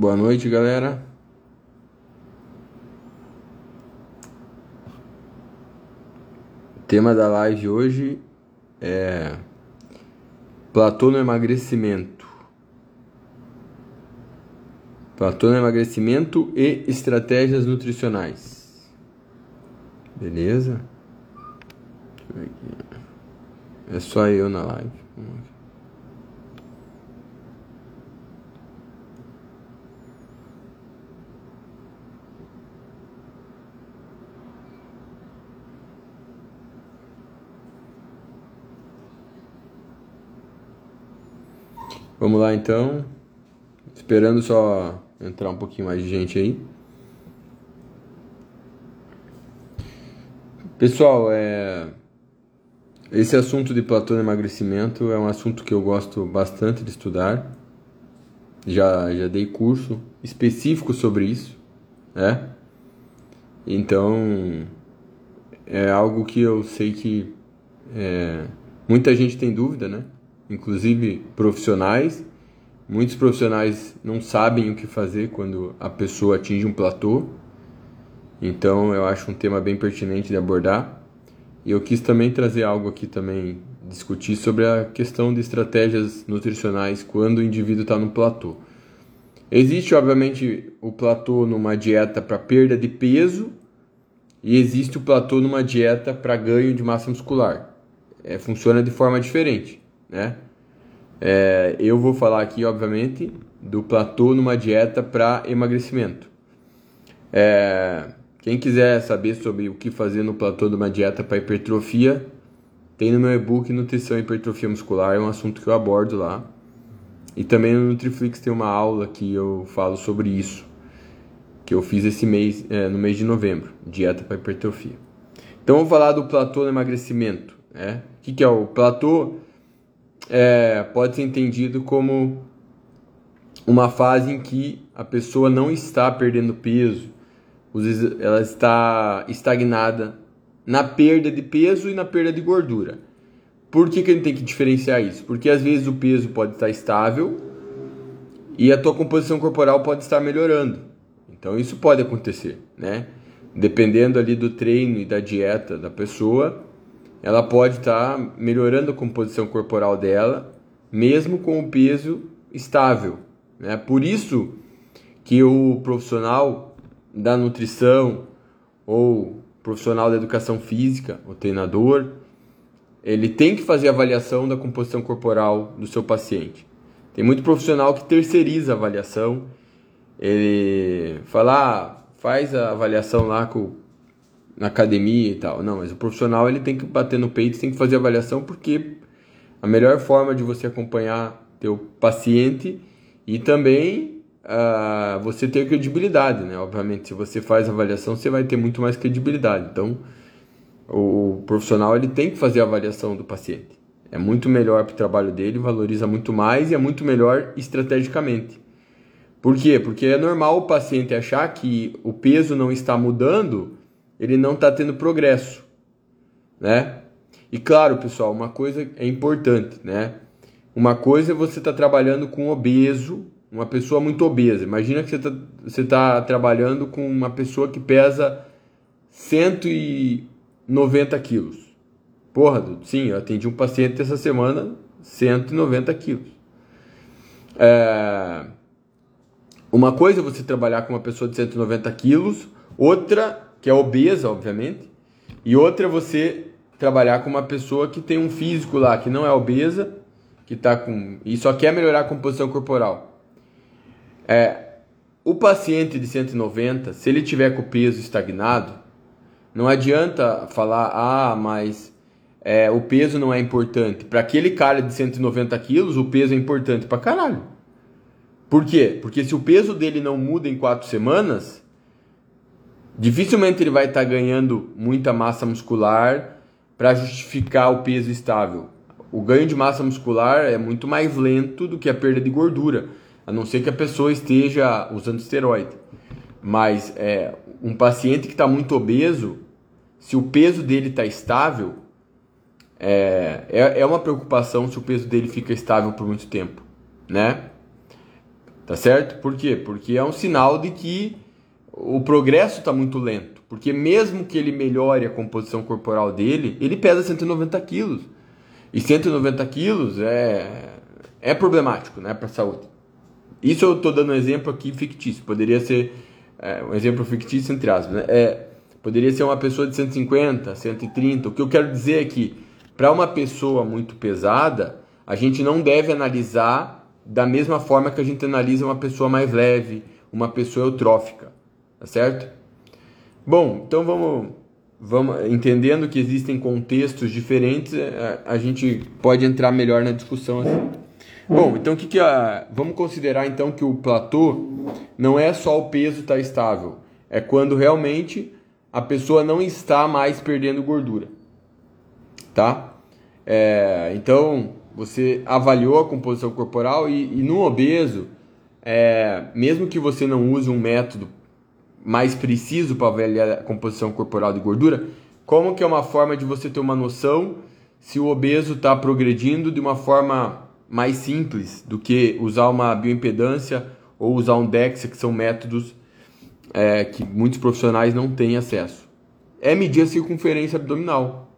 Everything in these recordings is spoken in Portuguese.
Boa noite, galera. O tema da live hoje é platô no emagrecimento. Platô no emagrecimento e estratégias nutricionais. Beleza? É só eu na live. Vamos lá então. Esperando só entrar um pouquinho mais de gente aí. Pessoal, é... esse assunto de platô de emagrecimento é um assunto que eu gosto bastante de estudar. Já, já dei curso específico sobre isso, né? Então, é algo que eu sei que é... muita gente tem dúvida, né? Inclusive profissionais. Muitos profissionais não sabem o que fazer quando a pessoa atinge um platô. Então eu acho um tema bem pertinente de abordar. E eu quis também trazer algo aqui também discutir sobre a questão de estratégias nutricionais quando o indivíduo está no platô. Existe obviamente o platô numa dieta para perda de peso e existe o platô numa dieta para ganho de massa muscular. É, funciona de forma diferente né? É, eu vou falar aqui, obviamente, do platô numa dieta para emagrecimento. É, quem quiser saber sobre o que fazer no platô de uma dieta para hipertrofia, tem no meu e-book Nutrição e Hipertrofia Muscular, é um assunto que eu abordo lá. E também no Nutriflix tem uma aula que eu falo sobre isso, que eu fiz esse mês, é, no mês de novembro, dieta para hipertrofia. Então vamos falar do platô emagrecimento. Né? O que, que é o platô? É, pode ser entendido como uma fase em que a pessoa não está perdendo peso, ela está estagnada na perda de peso e na perda de gordura. Por que, que a gente tem que diferenciar isso? Porque às vezes o peso pode estar estável e a tua composição corporal pode estar melhorando. Então isso pode acontecer, né? Dependendo ali do treino e da dieta da pessoa, ela pode estar tá melhorando a composição corporal dela, mesmo com o peso estável. Né? Por isso que o profissional da nutrição ou profissional da educação física, o treinador, ele tem que fazer avaliação da composição corporal do seu paciente. Tem muito profissional que terceiriza a avaliação, ele fala, ah, faz a avaliação lá com na academia e tal. Não, mas o profissional ele tem que bater no peito, tem que fazer avaliação porque a melhor forma de você acompanhar teu paciente e também uh, você ter credibilidade, né? Obviamente, se você faz avaliação, você vai ter muito mais credibilidade. Então, o profissional ele tem que fazer a avaliação do paciente. É muito melhor para o trabalho dele, valoriza muito mais e é muito melhor estrategicamente. Por quê? Porque é normal o paciente achar que o peso não está mudando ele não está tendo progresso, né? E claro, pessoal, uma coisa é importante, né? Uma coisa é você estar tá trabalhando com obeso, uma pessoa muito obesa. Imagina que você está você tá trabalhando com uma pessoa que pesa 190 quilos. Porra, sim, eu atendi um paciente essa semana, 190 quilos. É... Uma coisa é você trabalhar com uma pessoa de 190 quilos, outra que é obesa, obviamente, e outra é você trabalhar com uma pessoa que tem um físico lá que não é obesa, que tá com e só quer melhorar a composição corporal. É, o paciente de 190, se ele tiver com o peso estagnado, não adianta falar, ah, mas é, o peso não é importante. Para aquele cara de 190 quilos, o peso é importante pra caralho. Por quê? Porque se o peso dele não muda em quatro semanas, Dificilmente ele vai estar tá ganhando muita massa muscular para justificar o peso estável. o ganho de massa muscular é muito mais lento do que a perda de gordura, a não ser que a pessoa esteja usando esteroide. Mas é, um paciente que está muito obeso, se o peso dele está estável, é, é, é uma preocupação se o peso dele fica estável por muito tempo, né? Tá certo? Por quê? Porque é um sinal de que o progresso está muito lento. Porque mesmo que ele melhore a composição corporal dele, ele pesa 190 quilos. E 190 quilos é, é problemático né, para a saúde. Isso eu estou dando um exemplo aqui fictício. Poderia ser é, um exemplo fictício entre aspas. Né? É, poderia ser uma pessoa de 150, 130. O que eu quero dizer é que para uma pessoa muito pesada, a gente não deve analisar da mesma forma que a gente analisa uma pessoa mais leve, uma pessoa eutrófica, tá certo? Bom, então vamos, vamos entendendo que existem contextos diferentes, a, a gente pode entrar melhor na discussão assim. Bom, então o que, que a, vamos considerar então que o platô não é só o peso estar tá estável, é quando realmente a pessoa não está mais perdendo gordura, tá? É, então você avaliou a composição corporal e, e no obeso, é, mesmo que você não use um método mais preciso para avaliar a composição corporal de gordura, como que é uma forma de você ter uma noção se o obeso está progredindo de uma forma mais simples do que usar uma bioimpedância ou usar um DEXA, que são métodos é, que muitos profissionais não têm acesso. É medir a circunferência abdominal,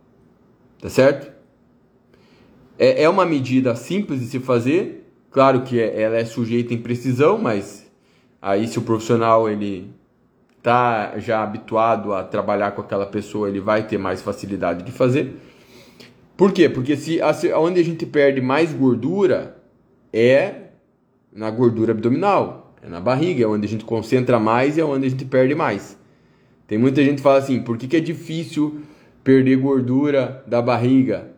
tá certo? É, é uma medida simples de se fazer, claro que é, ela é sujeita em precisão, mas aí se o profissional ele tá já habituado a trabalhar com aquela pessoa, ele vai ter mais facilidade de fazer. Por quê? Porque se onde a gente perde mais gordura é na gordura abdominal, é na barriga, é onde a gente concentra mais e é onde a gente perde mais. Tem muita gente que fala assim, por que, que é difícil perder gordura da barriga?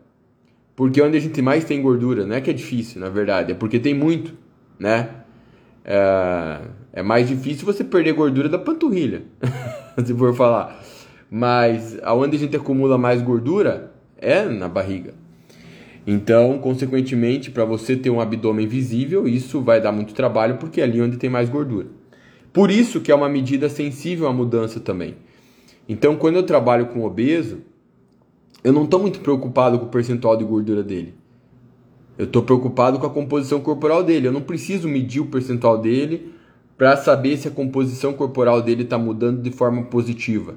Porque onde a gente mais tem gordura, não é que é difícil, na verdade, é porque tem muito, né? É, é mais difícil você perder gordura da panturrilha, se for falar. Mas aonde a gente acumula mais gordura é na barriga. Então, consequentemente, para você ter um abdômen visível, isso vai dar muito trabalho porque é ali onde tem mais gordura. Por isso que é uma medida sensível à mudança também. Então, quando eu trabalho com obeso, eu não estou muito preocupado com o percentual de gordura dele. Eu estou preocupado com a composição corporal dele. Eu não preciso medir o percentual dele para saber se a composição corporal dele está mudando de forma positiva.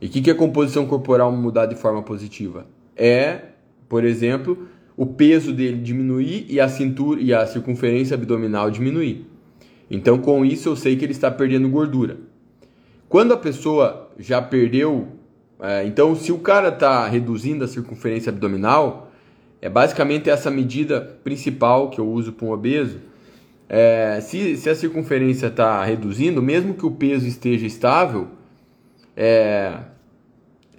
E o que, que é composição corporal mudar de forma positiva? É, por exemplo, o peso dele diminuir e a cintura e a circunferência abdominal diminuir. Então, com isso, eu sei que ele está perdendo gordura. Quando a pessoa já perdeu, é, então, se o cara está reduzindo a circunferência abdominal, é basicamente essa medida principal que eu uso para um obeso. É, se, se a circunferência está reduzindo, mesmo que o peso esteja estável, é,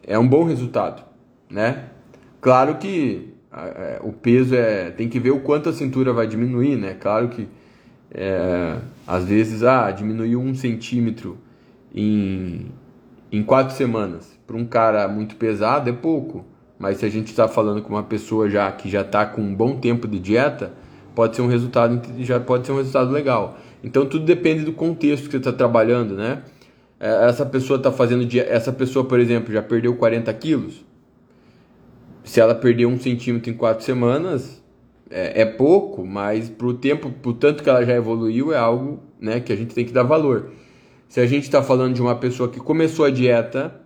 é um bom resultado, né? Claro que é, o peso é tem que ver o quanto a cintura vai diminuir, né? Claro que é, às vezes ah diminuiu um centímetro em, em quatro semanas para um cara muito pesado é pouco, mas se a gente está falando com uma pessoa já que já está com um bom tempo de dieta, pode ser um resultado já pode ser um resultado legal. Então tudo depende do contexto que você está trabalhando, né? É, essa pessoa está fazendo essa pessoa, por exemplo, já perdeu 40 quilos. Se ela perder um centímetro em quatro semanas, é, é pouco, mas para o tempo, pro tanto que ela já evoluiu, é algo né, que a gente tem que dar valor. Se a gente está falando de uma pessoa que começou a dieta,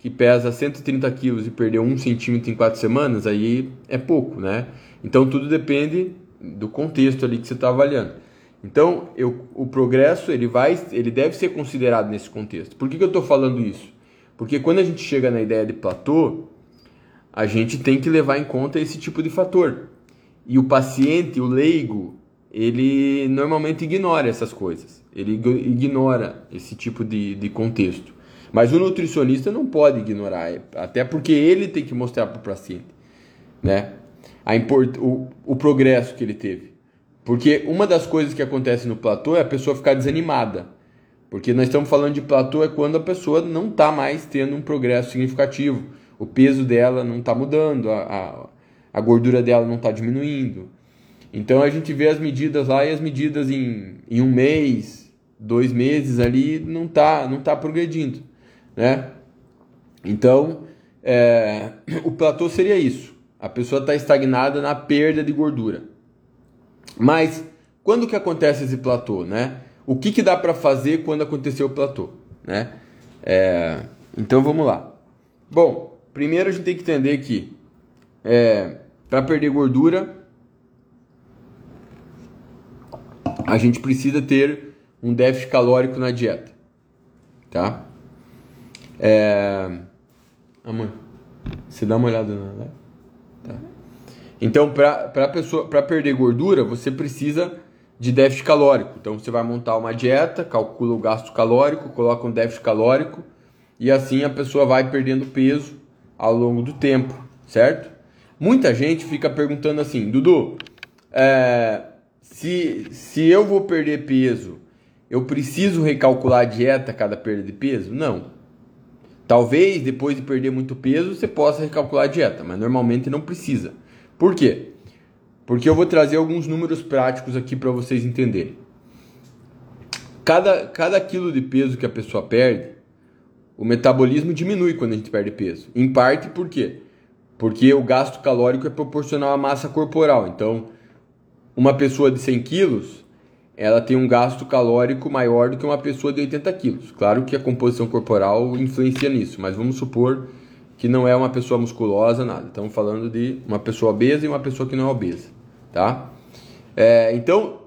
que pesa 130 quilos e perdeu um centímetro em quatro semanas, aí é pouco, né? Então tudo depende do contexto ali que você está avaliando. Então eu, o progresso ele vai, ele deve ser considerado nesse contexto. Por que, que eu estou falando isso? Porque quando a gente chega na ideia de platô, a gente tem que levar em conta esse tipo de fator. E o paciente, o leigo, ele normalmente ignora essas coisas. Ele ignora esse tipo de, de contexto. Mas o nutricionista não pode ignorar, até porque ele tem que mostrar para o paciente, né? A import, o, o progresso que ele teve. Porque uma das coisas que acontece no platô é a pessoa ficar desanimada. Porque nós estamos falando de platô é quando a pessoa não está mais tendo um progresso significativo. O peso dela não está mudando, a, a, a gordura dela não está diminuindo. Então a gente vê as medidas lá e as medidas em, em um mês, dois meses ali não está não tá progredindo, né? Então é, o platô seria isso. A pessoa está estagnada na perda de gordura. Mas quando que acontece esse platô, né? O que, que dá para fazer quando aconteceu o platô, né? É, então vamos lá. Bom, primeiro a gente tem que entender que é, para perder gordura a gente precisa ter um déficit calórico na dieta, tá? É, amor, você dá uma olhada na live? Tá. Então, para perder gordura, você precisa de déficit calórico. Então, você vai montar uma dieta, calcula o gasto calórico, coloca um déficit calórico e assim a pessoa vai perdendo peso ao longo do tempo, certo? Muita gente fica perguntando assim, Dudu, é, se, se eu vou perder peso, eu preciso recalcular a dieta a cada perda de peso? Não. Talvez depois de perder muito peso você possa recalcular a dieta, mas normalmente não precisa. Por quê? Porque eu vou trazer alguns números práticos aqui para vocês entenderem. Cada, cada quilo de peso que a pessoa perde, o metabolismo diminui quando a gente perde peso. Em parte por quê? Porque o gasto calórico é proporcional à massa corporal. Então, uma pessoa de 100 quilos, ela tem um gasto calórico maior do que uma pessoa de 80 quilos. Claro que a composição corporal influencia nisso, mas vamos supor que não é uma pessoa musculosa, nada. Estamos falando de uma pessoa obesa e uma pessoa que não é obesa, tá? É, então,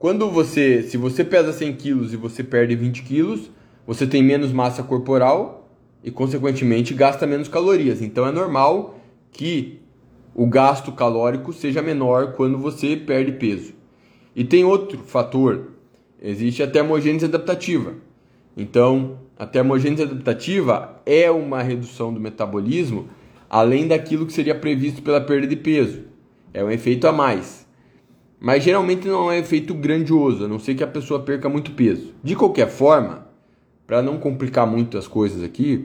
quando você, se você pesa 100 quilos e você perde 20 quilos, você tem menos massa corporal e, consequentemente, gasta menos calorias. Então, é normal que o gasto calórico seja menor quando você perde peso. E tem outro fator, existe a termogênese adaptativa. Então, a termogênese adaptativa é uma redução do metabolismo além daquilo que seria previsto pela perda de peso. É um efeito a mais. Mas geralmente não é um efeito grandioso, a não ser que a pessoa perca muito peso. De qualquer forma, para não complicar muito as coisas aqui,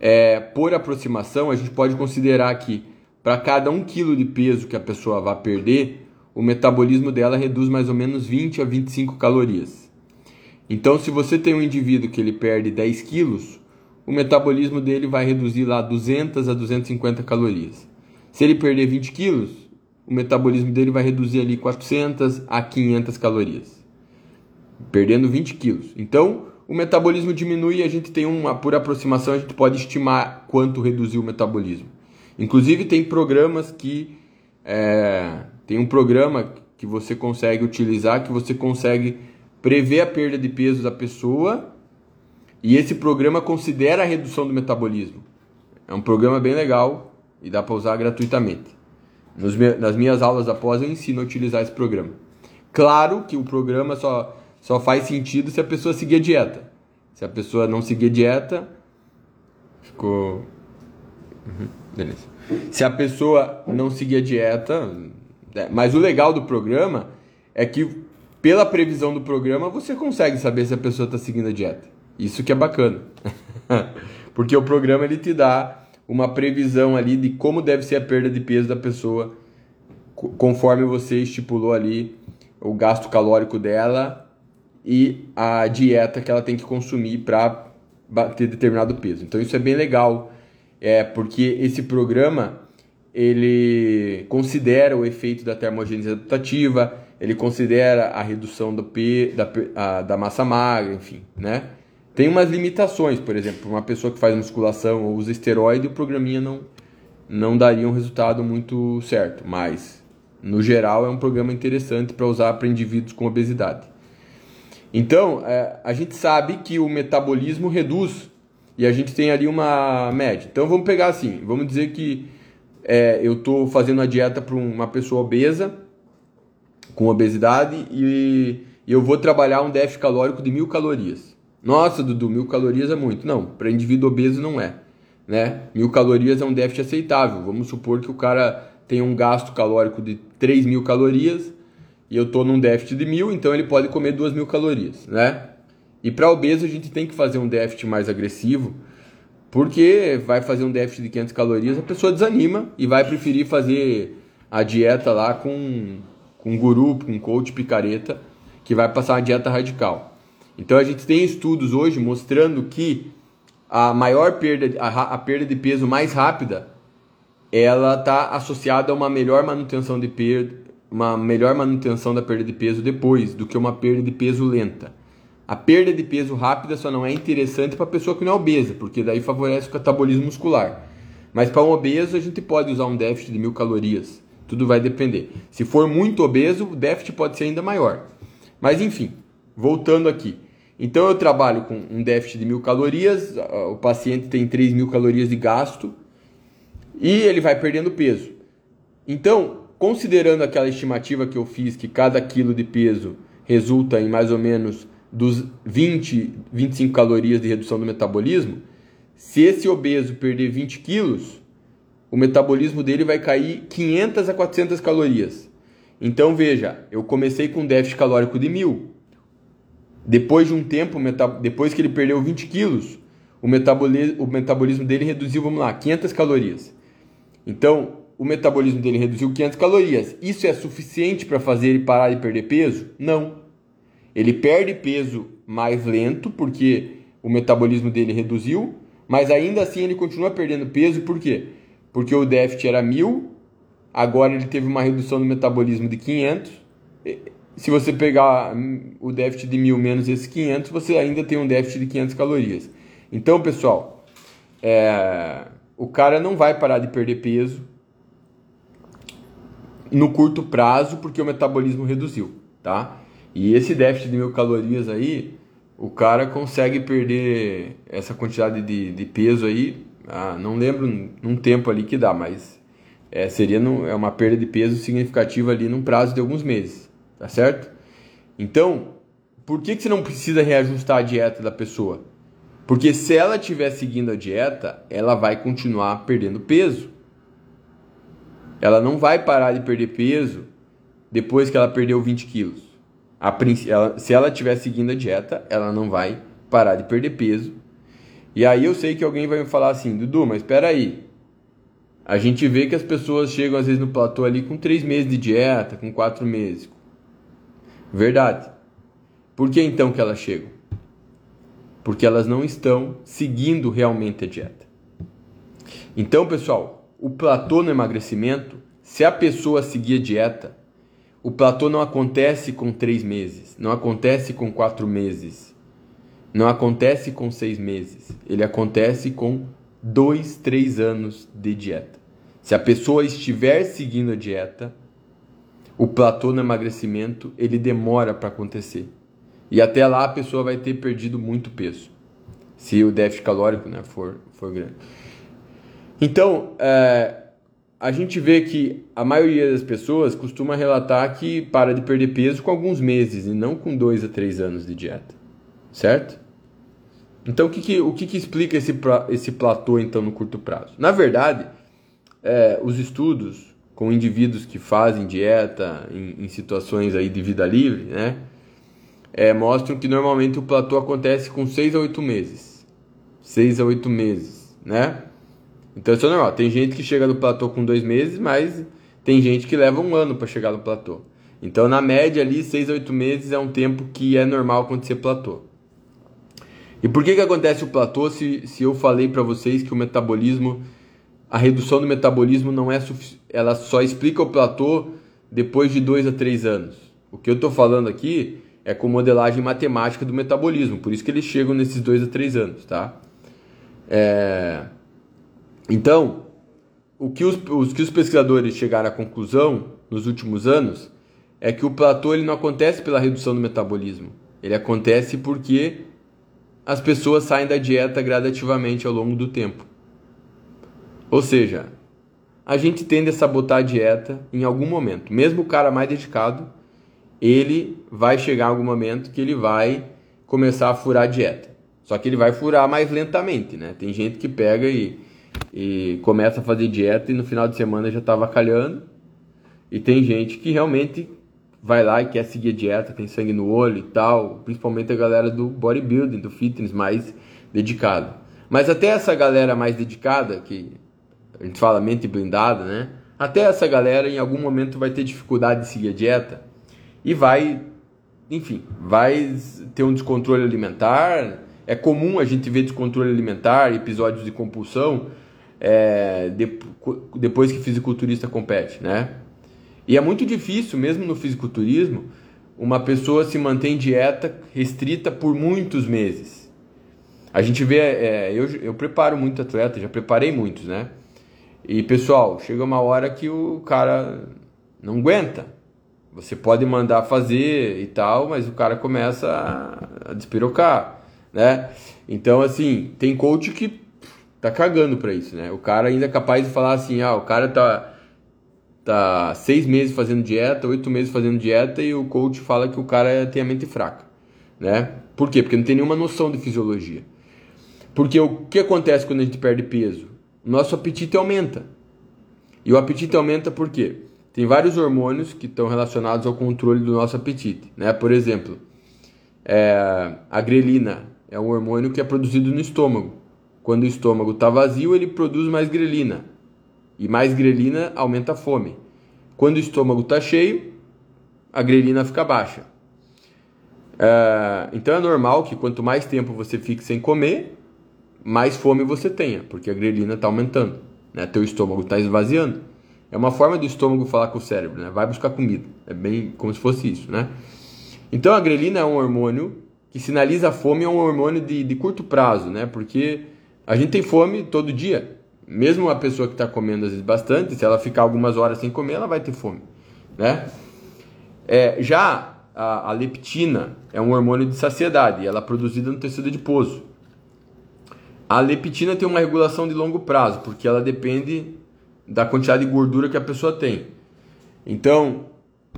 é, por aproximação, a gente pode considerar que para cada 1 kg de peso que a pessoa vai perder, o metabolismo dela reduz mais ou menos 20 a 25 calorias. Então, se você tem um indivíduo que ele perde 10 quilos, o metabolismo dele vai reduzir lá 200 a 250 calorias. Se ele perder 20 quilos, o metabolismo dele vai reduzir ali 400 a 500 calorias, perdendo 20 quilos. Então, o metabolismo diminui e a gente tem uma, por aproximação, a gente pode estimar quanto reduziu o metabolismo. Inclusive tem programas que é, tem um programa que você consegue utilizar que você consegue prever a perda de peso da pessoa e esse programa considera a redução do metabolismo. É um programa bem legal e dá para usar gratuitamente. Nos, nas minhas aulas após eu ensino a utilizar esse programa. Claro que o programa só, só faz sentido se a pessoa seguir a dieta. Se a pessoa não seguir a dieta, ficou. Uhum, beleza. Se a pessoa não seguir a dieta. É, mas o legal do programa é que, pela previsão do programa, você consegue saber se a pessoa está seguindo a dieta. Isso que é bacana. Porque o programa ele te dá uma previsão ali de como deve ser a perda de peso da pessoa, conforme você estipulou ali o gasto calórico dela e a dieta que ela tem que consumir para bater determinado peso. Então isso é bem legal é porque esse programa ele considera o efeito da termogênese adaptativa, ele considera a redução do P, da, a, da massa magra, enfim, né? Tem umas limitações, por exemplo, uma pessoa que faz musculação ou usa esteroide, o programinha não, não daria um resultado muito certo, mas no geral é um programa interessante para usar para indivíduos com obesidade. Então, é, a gente sabe que o metabolismo reduz e a gente tem ali uma média. Então vamos pegar assim, vamos dizer que é, eu estou fazendo a dieta para uma pessoa obesa, com obesidade, e, eu vou trabalhar um déficit calórico de mil calorias. Nossa, Dudu, mil calorias é muito. Não, para indivíduo obeso não é. Né? Mil calorias é um déficit aceitável. Vamos supor que o cara tem um gasto calórico de 3 mil calorias e eu estou num déficit de mil, então ele pode comer 2 mil calorias, né? E para obeso a gente tem que fazer um déficit mais agressivo, Porque vai fazer um déficit de 500 calorias, a pessoa desanima e vai preferir fazer a dieta lá com, com um guru, com um coach picareta, que vai passar uma dieta radical. Então a gente tem estudos hoje mostrando que a maior perda, a, a perda de peso mais rápida, ela está associada a uma melhor manutenção de perda, uma melhor manutenção da perda de peso depois do que uma perda de peso lenta. A perda de peso rápida só não é interessante para a pessoa que não é obesa, porque daí favorece o catabolismo muscular. Mas para um obeso a gente pode usar um déficit de mil calorias. Tudo vai depender. Se for muito obeso, o déficit pode ser ainda maior. Mas enfim, voltando aqui. Então eu trabalho com um déficit de mil calorias, o paciente tem 3 mil calorias de gasto e ele vai perdendo peso. Então, considerando aquela estimativa que eu fiz que cada quilo de peso resulta em mais ou menos dos 20, 25 calorias de redução do metabolismo, se esse obeso perder 20 quilos, o metabolismo dele vai cair 500 a 400 calorias. Então veja, eu comecei com um déficit calórico de 1000. Depois de um tempo, depois que ele perdeu 20 quilos, o metabolismo, o metabolismo dele reduziu, vamos lá, 500 calorias. Então, o metabolismo dele reduziu 500 calorias. Isso é suficiente para fazer ele parar de perder peso? Não. Ele perde peso mais lento, porque o metabolismo dele reduziu, mas ainda assim ele continua perdendo peso, por quê? Porque o déficit era 1000, agora ele teve uma redução do metabolismo de 500 se você pegar o déficit de 1000 menos esses 500, você ainda tem um déficit de 500 calorias. Então, pessoal, é, o cara não vai parar de perder peso no curto prazo porque o metabolismo reduziu, tá? E esse déficit de mil calorias aí, o cara consegue perder essa quantidade de, de peso aí, ah, não lembro num tempo ali que dá, mas é, seria no, é uma perda de peso significativa ali num prazo de alguns meses. Tá certo? Então, por que, que você não precisa reajustar a dieta da pessoa? Porque se ela estiver seguindo a dieta, ela vai continuar perdendo peso. Ela não vai parar de perder peso depois que ela perdeu 20 quilos. A, ela, se ela estiver seguindo a dieta, ela não vai parar de perder peso. E aí eu sei que alguém vai me falar assim, Dudu, mas espera aí. A gente vê que as pessoas chegam às vezes no platô ali com 3 meses de dieta, com 4 meses, Verdade. Por que então que elas chegam? Porque elas não estão seguindo realmente a dieta. Então, pessoal, o platô no emagrecimento, se a pessoa seguir a dieta, o platô não acontece com três meses, não acontece com quatro meses, não acontece com seis meses, ele acontece com dois, três anos de dieta. Se a pessoa estiver seguindo a dieta, o platô no emagrecimento ele demora para acontecer. E até lá a pessoa vai ter perdido muito peso, se o déficit calórico né, for, for grande. Então, é, a gente vê que a maioria das pessoas costuma relatar que para de perder peso com alguns meses e não com dois a três anos de dieta, certo? Então, o que, que o que, que explica esse, esse platô então no curto prazo? Na verdade, é, os estudos com indivíduos que fazem dieta em, em situações aí de vida livre, né? É, mostram que normalmente o platô acontece com 6 a 8 meses. 6 a 8 meses, né? Então isso é normal. Tem gente que chega no platô com 2 meses, mas tem gente que leva um ano para chegar no platô. Então, na média ali, 6 a 8 meses é um tempo que é normal acontecer platô. E por que, que acontece o platô se, se eu falei para vocês que o metabolismo a redução do metabolismo não é ela só explica o platô depois de dois a três anos. O que eu estou falando aqui é com modelagem matemática do metabolismo, por isso que eles chegam nesses dois a três anos, tá? É... Então, o que os, os, que os pesquisadores chegaram à conclusão nos últimos anos é que o platô ele não acontece pela redução do metabolismo, ele acontece porque as pessoas saem da dieta gradativamente ao longo do tempo. Ou seja, a gente tende a sabotar a dieta em algum momento. Mesmo o cara mais dedicado, ele vai chegar em algum momento que ele vai começar a furar a dieta. Só que ele vai furar mais lentamente, né? Tem gente que pega e, e começa a fazer dieta e no final de semana já está avacalhando. E tem gente que realmente vai lá e quer seguir a dieta, tem sangue no olho e tal. Principalmente a galera do bodybuilding, do fitness mais dedicado. Mas até essa galera mais dedicada, que a gente fala mente blindada, né? Até essa galera em algum momento vai ter dificuldade de seguir a dieta e vai, enfim, vai ter um descontrole alimentar. É comum a gente ver descontrole alimentar, episódios de compulsão, é, de, depois que fisiculturista compete, né? E é muito difícil, mesmo no fisiculturismo, uma pessoa se manter em dieta restrita por muitos meses. A gente vê, é, eu, eu preparo muito atleta, já preparei muitos, né? E pessoal, chega uma hora que o cara não aguenta. Você pode mandar fazer e tal, mas o cara começa a, a despirocar, né? Então, assim, tem coach que tá cagando pra isso, né? O cara ainda é capaz de falar assim, ah, o cara tá, tá seis meses fazendo dieta, oito meses fazendo dieta e o coach fala que o cara tem a mente fraca, né? Por quê? Porque não tem nenhuma noção de fisiologia. Porque o que acontece quando a gente perde peso? Nosso apetite aumenta. E o apetite aumenta por quê? Tem vários hormônios que estão relacionados ao controle do nosso apetite, né? Por exemplo, é, a grelina é um hormônio que é produzido no estômago. Quando o estômago está vazio, ele produz mais grelina. E mais grelina aumenta a fome. Quando o estômago está cheio, a grelina fica baixa. É, então é normal que quanto mais tempo você fique sem comer, mais fome você tenha, porque a grelina está aumentando. Né? Teu estômago está esvaziando. É uma forma do estômago falar com o cérebro, né? vai buscar comida. É bem como se fosse isso. Né? Então a grelina é um hormônio que sinaliza a fome, é um hormônio de, de curto prazo, né? porque a gente tem fome todo dia. Mesmo uma pessoa que está comendo às vezes bastante, se ela ficar algumas horas sem comer, ela vai ter fome. Né? É, já a, a, leptina é um hormônio de saciedade, ela é produzida no tecido adiposo. A leptina tem uma regulação de longo prazo, porque ela depende da quantidade de gordura que a pessoa tem. Então,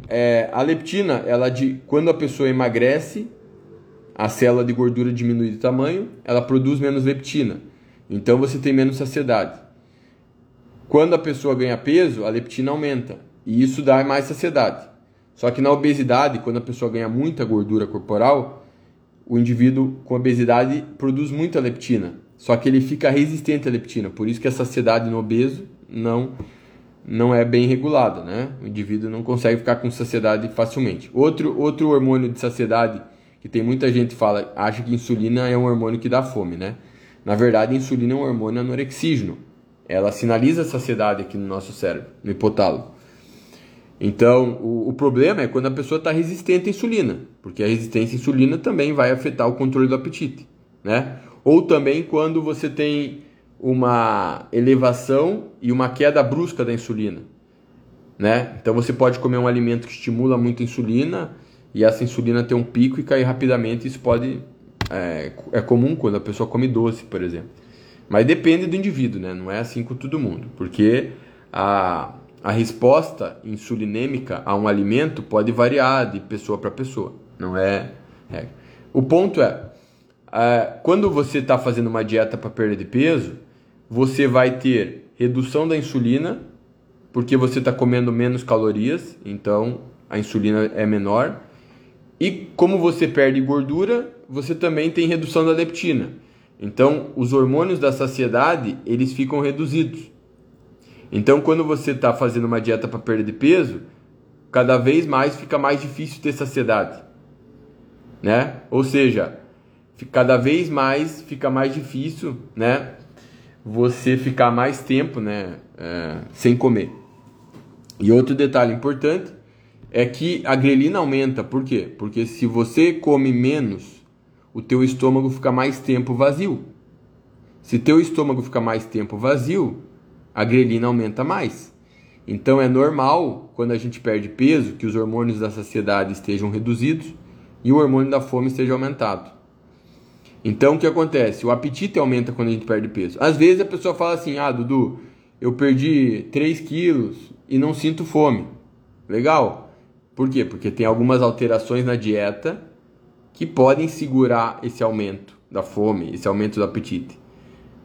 é, a leptina, ela de, quando a pessoa emagrece, a célula de gordura diminui de tamanho, ela produz menos leptina. Então você tem menos saciedade. Quando a pessoa ganha peso, a leptina aumenta e isso dá mais saciedade. Só que na obesidade, quando a pessoa ganha muita gordura corporal, o indivíduo com obesidade produz muita leptina. Só que ele fica resistente à leptina, por isso que a saciedade no obeso não não é bem regulada, né? O indivíduo não consegue ficar com saciedade facilmente. Outro outro hormônio de saciedade que tem muita gente fala, acha que insulina é um hormônio que dá fome, né? Na verdade, a insulina é um hormônio anorexígeno. Ela sinaliza saciedade aqui no nosso cérebro, no hipotálamo. Então, o, o problema é quando a pessoa está resistente à insulina, porque a resistência à insulina também vai afetar o controle do apetite, né? Ou também quando você tem uma elevação e uma queda brusca da insulina, né? Então você pode comer um alimento que estimula muito a insulina e essa insulina tem um pico e cair rapidamente. Isso pode é, é comum quando a pessoa come doce, por exemplo. Mas depende do indivíduo, né? Não é assim com todo mundo, porque a, a resposta insulinêmica a um alimento pode variar de pessoa para pessoa, não é regra. O ponto é, é quando você está fazendo uma dieta para perda de peso, você vai ter redução da insulina, porque você está comendo menos calorias, então a insulina é menor. E como você perde gordura, você também tem redução da leptina. Então, os hormônios da saciedade, eles ficam reduzidos. Então, quando você está fazendo uma dieta para perda de peso, cada vez mais fica mais difícil ter saciedade, né? Ou seja, cada vez mais fica mais difícil, né? Você ficar mais tempo, né? É, sem comer. E outro detalhe importante é que a grelina aumenta. Por quê? Porque se você come menos, o teu estômago fica mais tempo vazio. Se teu estômago fica mais tempo vazio, a grelina aumenta mais. Então é normal, quando a gente perde peso, que os hormônios da saciedade estejam reduzidos e o hormônio da fome esteja aumentado. Então o que acontece? O apetite aumenta quando a gente perde peso. Às vezes a pessoa fala assim: Ah, Dudu, eu perdi 3 quilos e não sinto fome. Legal. Por quê? Porque tem algumas alterações na dieta que podem segurar esse aumento da fome, esse aumento do apetite.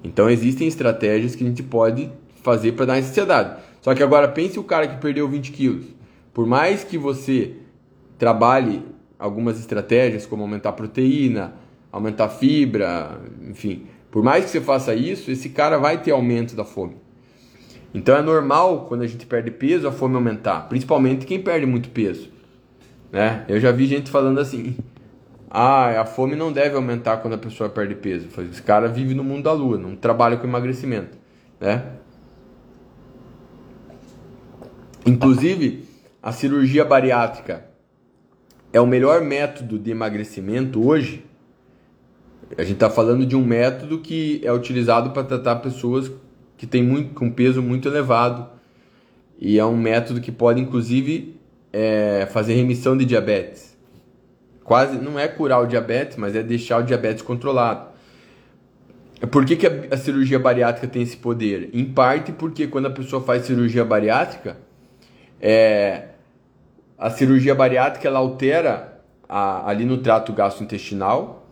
Então existem estratégias que a gente pode fazer para dar ansiedade. Só que agora pense o cara que perdeu 20 quilos. Por mais que você trabalhe algumas estratégias como aumentar a proteína, aumentar a fibra, enfim, Por mais que você faça isso, esse cara vai ter aumento da fome. Então é normal quando a gente perde peso a fome aumentar, principalmente quem perde muito peso. Né? Eu já vi gente falando assim: ah, a fome não deve aumentar quando a pessoa perde peso. Esse cara vive no mundo da lua, não trabalha com emagrecimento. Né? Inclusive, a cirurgia bariátrica é o melhor método de emagrecimento hoje. A gente está falando de um método que é utilizado para tratar pessoas que têm muito, com peso muito elevado. E é um método que pode, inclusive, é, fazer remissão de diabetes. Quase não é curar o diabetes, mas é deixar o diabetes controlado. Por que, que a, a cirurgia bariátrica tem esse poder? Em parte porque quando a pessoa faz cirurgia bariátrica, é, a cirurgia bariátrica ela altera a, ali no trato gastrointestinal,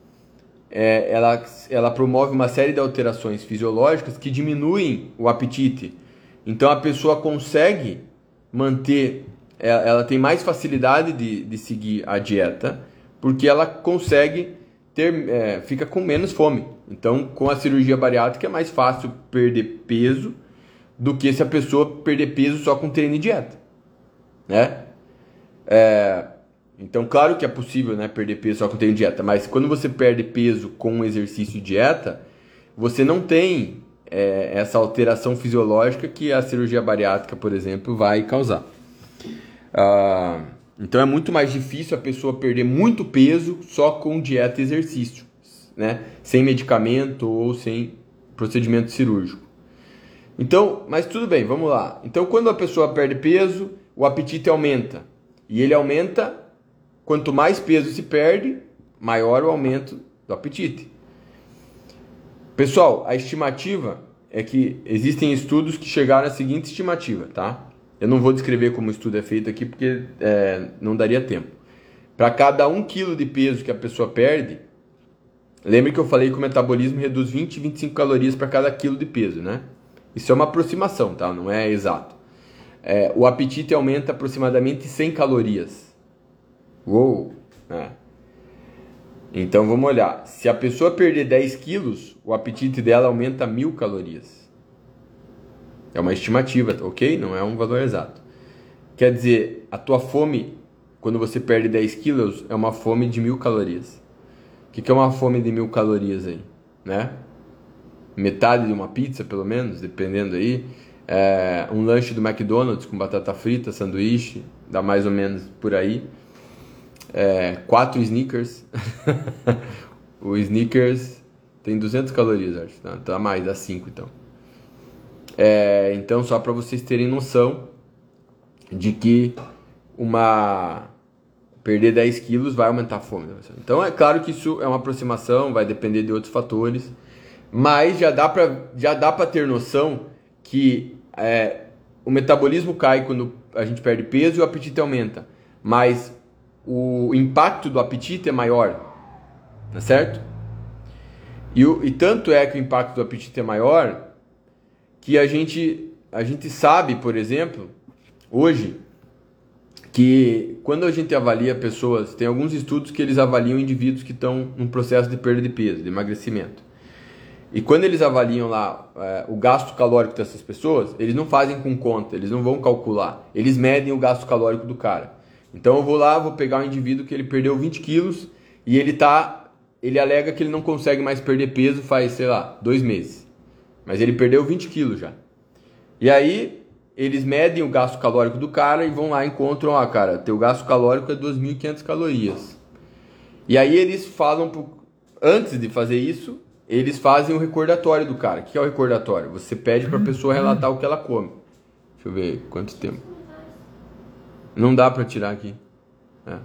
é, ela, ela promove uma série de alterações fisiológicas que diminuem o apetite. Então a pessoa consegue manter, ela, é, ela tem mais facilidade de, de seguir a dieta, porque ela consegue ter, é, fica com menos fome. Então com a cirurgia bariátrica é mais fácil perder peso do que se a pessoa perder peso só com treino e dieta né? É, então, claro que é possível né, perder peso só com treino dieta, mas quando você perde peso com exercício e dieta, você não tem é, essa alteração fisiológica que a cirurgia bariátrica, por exemplo, vai causar. Ah, então é muito mais difícil a pessoa perder muito peso só com dieta e exercício, né? sem medicamento ou sem procedimento cirúrgico. Então, mas tudo bem, vamos lá. Então, quando a pessoa perde peso, o apetite aumenta. E ele aumenta, quanto mais peso se perde, maior o aumento do apetite. Pessoal, a estimativa é que existem estudos que chegaram à seguinte estimativa, tá? Eu não vou descrever como o estudo é feito aqui porque é, não daria tempo. Para cada 1 kg de peso que a pessoa perde, lembre que eu falei que o metabolismo reduz 20 e 25 calorias para cada quilo de peso, né? Isso é uma aproximação, tá? Não é exato é, o apetite aumenta aproximadamente 100 calorias. Uou! É. Então vamos olhar. Se a pessoa perder 10 quilos, o apetite dela aumenta 1000 calorias. É uma estimativa, ok? Não é um valor exato. Quer dizer, a tua fome, quando você perde 10 quilos, é uma fome de 1000 calorias. O que, que é uma fome de 1000 calorias aí? Né? Metade de uma pizza, pelo menos, dependendo aí é, um lanche do McDonald's com batata frita, sanduíche, dá mais ou menos por aí. É, quatro sneakers. o sneakers tem 200 calorias, acho. Tá, tá mais, dá 5 então. É, então, só para vocês terem noção de que uma perder 10 quilos vai aumentar a fome. Então, é claro que isso é uma aproximação, vai depender de outros fatores, mas já dá para já dá para ter noção que é, o metabolismo cai quando a gente perde peso e o apetite aumenta, mas o impacto do apetite é maior, tá certo? E, o, e tanto é que o impacto do apetite é maior que a gente, a gente sabe, por exemplo, hoje, que quando a gente avalia pessoas, tem alguns estudos que eles avaliam indivíduos que estão num processo de perda de peso, de emagrecimento. E quando eles avaliam lá é, o gasto calórico dessas pessoas, eles não fazem com conta, eles não vão calcular. Eles medem o gasto calórico do cara. Então eu vou lá, vou pegar um indivíduo que ele perdeu 20 quilos e ele tá. Ele alega que ele não consegue mais perder peso faz, sei lá, dois meses. Mas ele perdeu 20 quilos já. E aí eles medem o gasto calórico do cara e vão lá e encontram, ó, cara, teu gasto calórico é 2.500 calorias. E aí eles falam, pro... antes de fazer isso, eles fazem o recordatório do cara. O que é o recordatório? Você pede para a pessoa relatar o que ela come. Deixa eu ver quanto tempo. Não dá para tirar aqui. É.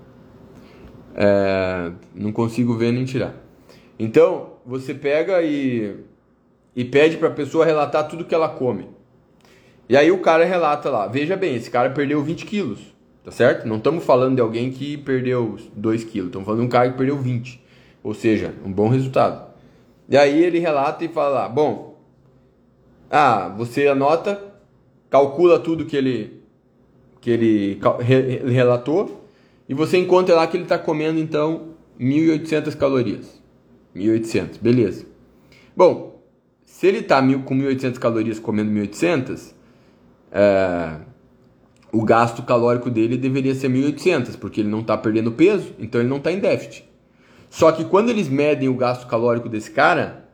É, não consigo ver nem tirar. Então, você pega e, e pede para a pessoa relatar tudo que ela come. E aí o cara relata lá. Veja bem, esse cara perdeu 20 quilos. Tá certo? Não estamos falando de alguém que perdeu 2 quilos. Estamos falando de um cara que perdeu 20. Ou seja, um bom resultado. E aí ele relata e fala: Bom, ah, você anota, calcula tudo que ele, que ele relatou e você encontra lá que ele está comendo então 1.800 calorias. 1.800, beleza. Bom, se ele está com 1.800 calorias comendo 1.800, é, o gasto calórico dele deveria ser 1.800, porque ele não está perdendo peso, então ele não está em déficit. Só que quando eles medem o gasto calórico desse cara,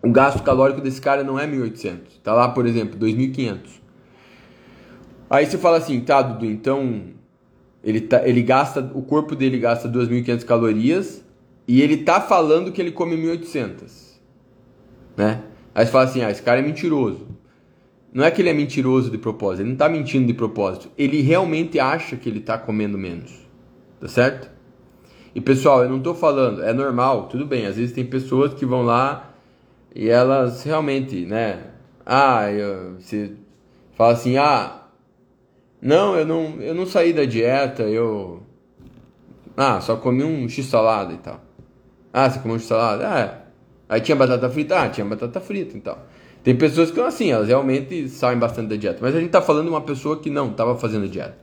o gasto calórico desse cara não é 1.800. Está lá, por exemplo, 2.500. Aí você fala assim, tá, Dudu, então ele, tá, ele gasta, o corpo dele gasta 2.500 calorias e ele tá falando que ele come 1.800, né? Aí você fala assim, ah, esse cara é mentiroso. Não é que ele é mentiroso de propósito, ele não tá mentindo de propósito. Ele realmente acha que ele tá comendo menos, tá certo? E pessoal, eu não tô falando, é normal, tudo bem. Às vezes tem pessoas que vão lá e elas realmente, né? Ah, eu, você fala assim, ah, não, eu não, eu não saí da dieta, eu. Ah, só comi um x-salada e tal. Ah, você comeu um x-salada? Ah, é. Aí tinha batata frita? Ah, tinha batata frita e tal. Tem pessoas que são assim, elas realmente saem bastante da dieta. Mas a gente tá falando de uma pessoa que não estava fazendo dieta.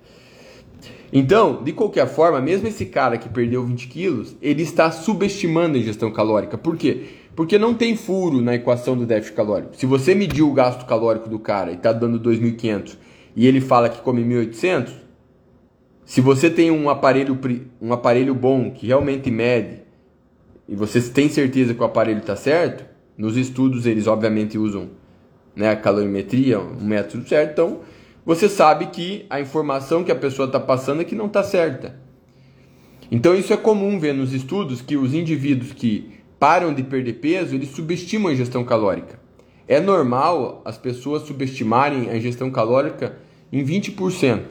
Então, de qualquer forma, mesmo esse cara que perdeu 20 quilos, ele está subestimando a ingestão calórica. Por quê? Porque não tem furo na equação do déficit calórico. Se você mediu o gasto calórico do cara e está dando 2.500 e ele fala que come 1.800, se você tem um aparelho, um aparelho bom que realmente mede e você tem certeza que o aparelho está certo, nos estudos eles obviamente usam né, a calorimetria, um método certo, então você sabe que a informação que a pessoa está passando é que não está certa. Então isso é comum ver nos estudos que os indivíduos que param de perder peso, eles subestimam a ingestão calórica. É normal as pessoas subestimarem a ingestão calórica em 20%,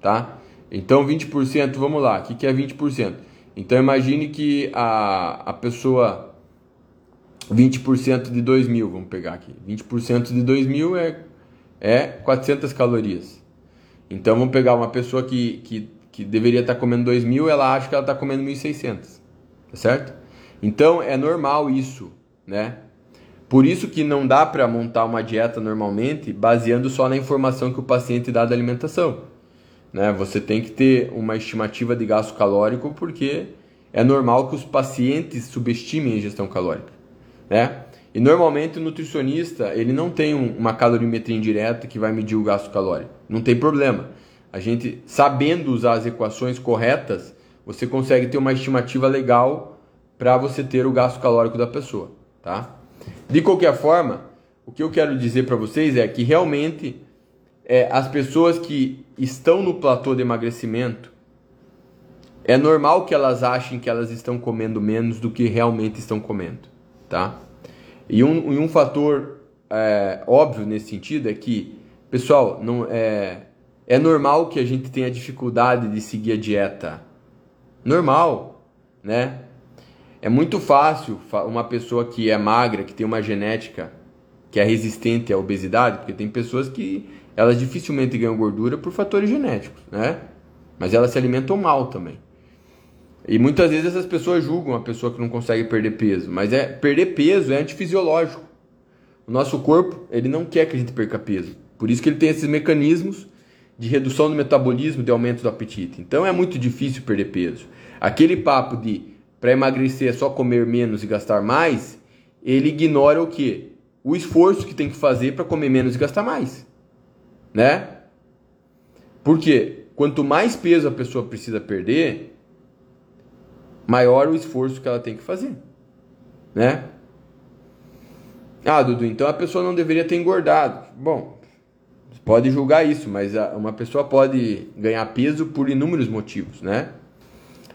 tá? Então 20%, vamos lá, o que, que é 20%? Então imagine que a, a pessoa 20% de 2 mil, vamos pegar aqui. 20% de 2 mil é, é 400 calorias. Então vamos pegar uma pessoa que, que, que deveria estar comendo 2 mil, ela acha que ela está comendo 1.600, tá certo? Então é normal isso, né? Por isso que não dá para montar uma dieta normalmente baseando só na informação que o paciente dá da alimentação. Né? Você tem que ter uma estimativa de gasto calórico porque é normal que os pacientes subestimem a ingestão calórica. Né? E normalmente o nutricionista ele não tem uma calorimetria indireta que vai medir o gasto calórico. Não tem problema. A gente sabendo usar as equações corretas, você consegue ter uma estimativa legal para você ter o gasto calórico da pessoa, tá? De qualquer forma, o que eu quero dizer para vocês é que realmente é, as pessoas que estão no platô de emagrecimento, é normal que elas achem que elas estão comendo menos do que realmente estão comendo, tá? E um, e um fator é, óbvio nesse sentido é que, pessoal, não é, é normal que a gente tenha dificuldade de seguir a dieta. Normal, né? É muito fácil uma pessoa que é magra, que tem uma genética que é resistente à obesidade, porque tem pessoas que elas dificilmente ganham gordura por fatores genéticos, né? Mas elas se alimentam mal também. E muitas vezes essas pessoas julgam a pessoa que não consegue perder peso, mas é perder peso é antifisiológico. O nosso corpo, ele não quer que a gente perca peso. Por isso que ele tem esses mecanismos de redução do metabolismo, de aumento do apetite. Então é muito difícil perder peso. Aquele papo de para emagrecer é só comer menos e gastar mais, ele ignora o que? O esforço que tem que fazer para comer menos e gastar mais, né? Porque quanto mais peso a pessoa precisa perder, maior o esforço que ela tem que fazer, né? Ah, Dudu, então a pessoa não deveria ter engordado. Bom, pode julgar isso, mas uma pessoa pode ganhar peso por inúmeros motivos, né?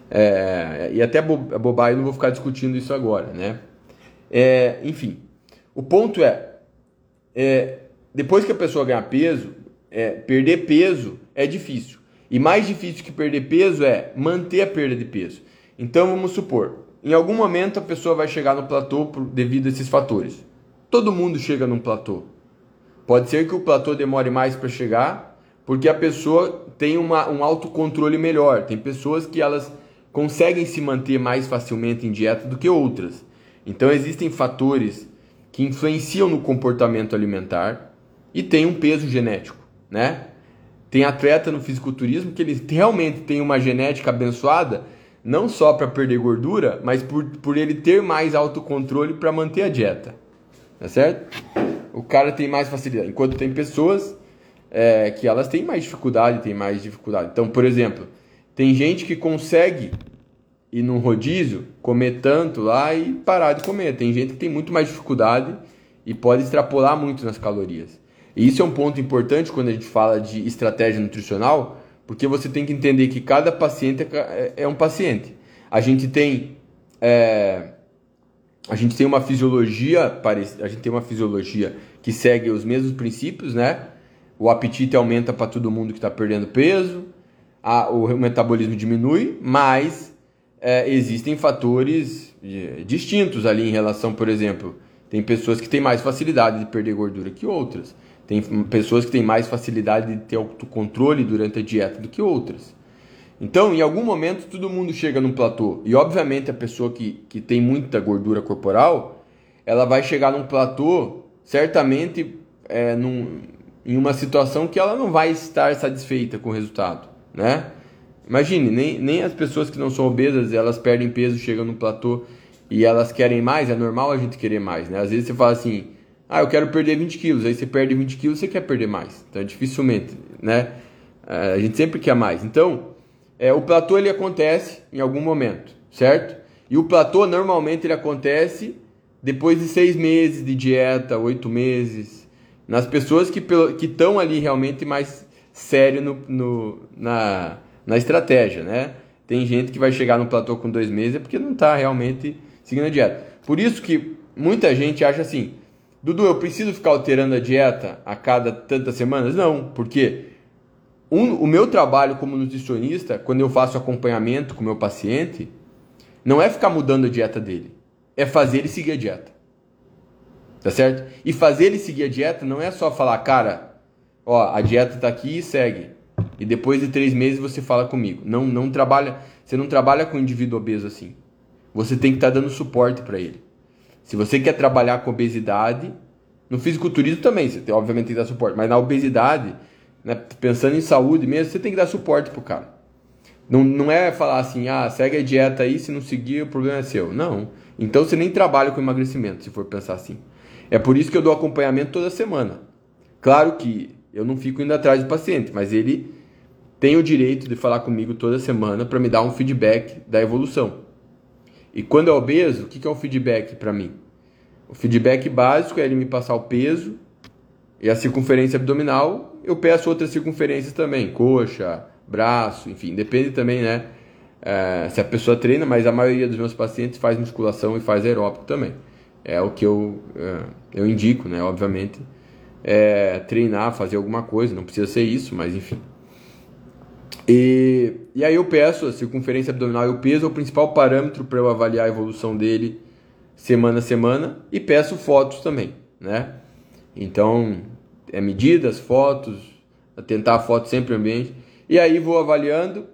É, e até bobagem, não vou ficar discutindo isso agora, né? É, enfim, o ponto é, é, depois que a pessoa ganhar peso, é, perder peso é difícil. E mais difícil que perder peso é manter a perda de peso. Então vamos supor, em algum momento a pessoa vai chegar no platô por, devido a esses fatores. Todo mundo chega num platô. Pode ser que o platô demore mais para chegar, porque a pessoa tem uma, um autocontrole melhor. Tem pessoas que elas conseguem se manter mais facilmente em dieta do que outras. Então existem fatores que influenciam no comportamento alimentar e tem um peso genético, né? Tem atleta no fisiculturismo que ele realmente tem uma genética abençoada, não só para perder gordura, mas por, por ele ter mais autocontrole para manter a dieta. Tá certo? O cara tem mais facilidade. Enquanto tem pessoas é, que elas têm mais dificuldade, têm mais dificuldade. Então, por exemplo, tem gente que consegue ir num rodízio, comer tanto lá e parar de comer. Tem gente que tem muito mais dificuldade e pode extrapolar muito nas calorias. E isso é um ponto importante quando a gente fala de estratégia nutricional, porque você tem que entender que cada paciente é, é um paciente. A gente tem é, a gente tem uma fisiologia a gente tem uma fisiologia que segue os mesmos princípios, né? O apetite aumenta para todo mundo que está perdendo peso, a, o metabolismo diminui, mas é, existem fatores é, distintos ali em relação, por exemplo, tem pessoas que têm mais facilidade de perder gordura que outras. Tem pessoas que têm mais facilidade de ter autocontrole durante a dieta do que outras. Então, em algum momento, todo mundo chega num platô. E, obviamente, a pessoa que, que tem muita gordura corporal, ela vai chegar num platô, certamente, é, num, em uma situação que ela não vai estar satisfeita com o resultado, né? Imagine, nem, nem as pessoas que não são obesas, elas perdem peso, chegam no platô e elas querem mais, é normal a gente querer mais, né? Às vezes você fala assim, ah, eu quero perder 20 quilos. Aí você perde 20 quilos, você quer perder mais. Então, dificilmente, né? É, a gente sempre quer mais. Então, é, o platô ele acontece em algum momento, certo? E o platô normalmente ele acontece depois de seis meses de dieta, oito meses, nas pessoas que estão ali realmente mais sério no, no, na, na estratégia, né? Tem gente que vai chegar no platô com dois meses é porque não está realmente seguindo a dieta. Por isso que muita gente acha assim, Dudu, eu preciso ficar alterando a dieta a cada tantas semanas? Não, porque um, o meu trabalho como nutricionista, quando eu faço acompanhamento com o meu paciente, não é ficar mudando a dieta dele, é fazer ele seguir a dieta. Tá certo? E fazer ele seguir a dieta não é só falar, cara, ó, a dieta tá aqui e segue. E depois de três meses você fala comigo. Não, não trabalha, você não trabalha com um indivíduo obeso assim. Você tem que estar tá dando suporte para ele. Se você quer trabalhar com obesidade, no fisiculturismo também, você tem, obviamente tem que dar suporte, mas na obesidade, né, pensando em saúde mesmo, você tem que dar suporte pro cara. Não, não é falar assim, ah, segue a dieta aí, se não seguir, o problema é seu. Não. Então você nem trabalha com emagrecimento, se for pensar assim. É por isso que eu dou acompanhamento toda semana. Claro que eu não fico indo atrás do paciente, mas ele tem o direito de falar comigo toda semana para me dar um feedback da evolução. E quando é obeso, o que é o feedback para mim? O feedback básico é ele me passar o peso e a circunferência abdominal. Eu peço outras circunferências também, coxa, braço, enfim, depende também, né? É, se a pessoa treina, mas a maioria dos meus pacientes faz musculação e faz aeróbico também. É o que eu, é, eu indico, né? Obviamente, é, treinar, fazer alguma coisa, não precisa ser isso, mas enfim. E, e aí eu peço a circunferência abdominal e o peso é o principal parâmetro para eu avaliar a evolução dele semana a semana e peço fotos também, né? Então, é medidas, fotos, tentar a foto sempre ambiente. E aí vou avaliando.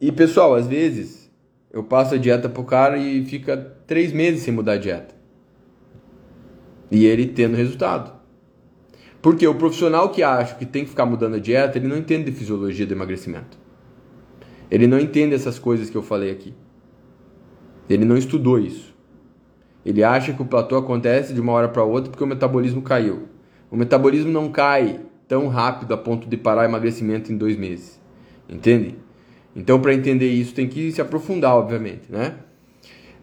E pessoal, às vezes eu passo a dieta pro cara e fica três meses sem mudar a dieta. E ele tendo resultado. Porque o profissional que acha que tem que ficar mudando a dieta, ele não entende de fisiologia do emagrecimento. Ele não entende essas coisas que eu falei aqui. Ele não estudou isso. Ele acha que o platô acontece de uma hora para outra porque o metabolismo caiu. O metabolismo não cai tão rápido a ponto de parar o emagrecimento em dois meses. Entende? Então, para entender isso, tem que se aprofundar, obviamente, né?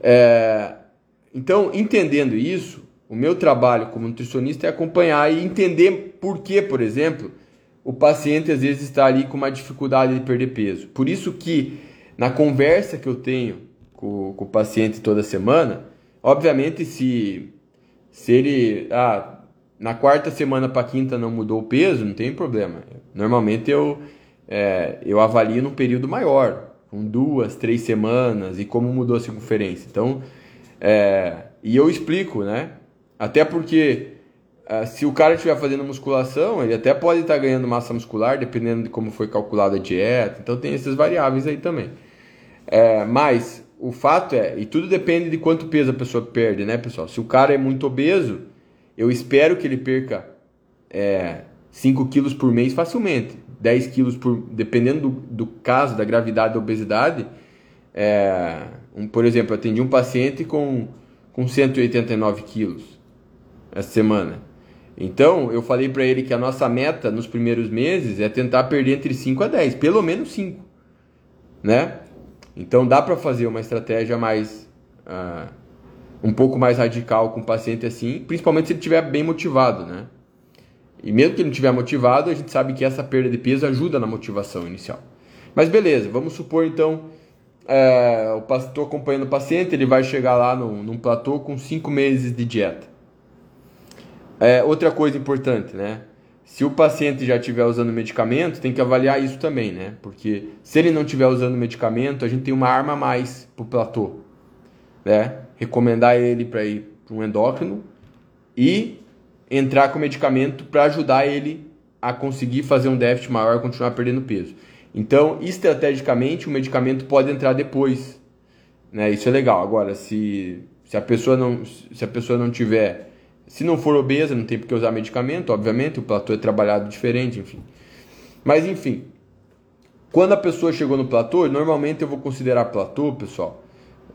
É... Então, entendendo isso, o meu trabalho como nutricionista é acompanhar e entender por que, por exemplo, o paciente às vezes está ali com uma dificuldade de perder peso. Por isso que na conversa que eu tenho com, com o paciente toda semana, obviamente se, se ele ah, na quarta semana para quinta não mudou o peso, não tem problema. Normalmente eu, é, eu avalio num período maior, com duas, três semanas e como mudou a circunferência. Então, é, e eu explico, né? Até porque se o cara estiver fazendo musculação, ele até pode estar tá ganhando massa muscular, dependendo de como foi calculada a dieta. Então tem essas variáveis aí também. É, mas o fato é, e tudo depende de quanto peso a pessoa perde, né, pessoal? Se o cara é muito obeso, eu espero que ele perca é, 5 quilos por mês facilmente. 10 quilos por. dependendo do, do caso, da gravidade da obesidade, É, um, por exemplo, eu atendi um paciente com, com 189 quilos essa semana. Então, eu falei para ele que a nossa meta nos primeiros meses é tentar perder entre 5 a 10, pelo menos 5, né? Então, dá para fazer uma estratégia mais uh, um pouco mais radical com o paciente assim, principalmente se ele estiver bem motivado, né? E mesmo que ele não estiver motivado, a gente sabe que essa perda de peso ajuda na motivação inicial. Mas beleza, vamos supor então, é, estou acompanhando o paciente, ele vai chegar lá no, num platô com 5 meses de dieta. É, outra coisa importante, né? Se o paciente já estiver usando medicamento, tem que avaliar isso também, né? Porque se ele não estiver usando medicamento, a gente tem uma arma a mais para o platô, né? Recomendar ele para ir para um endócrino e entrar com medicamento para ajudar ele a conseguir fazer um déficit maior e continuar perdendo peso. Então, estrategicamente, o medicamento pode entrar depois. Né? Isso é legal. Agora, se, se, a pessoa não, se a pessoa não tiver. Se não for obesa, não tem por que usar medicamento, obviamente, o platô é trabalhado diferente, enfim. Mas, enfim, quando a pessoa chegou no platô, normalmente eu vou considerar platô, pessoal,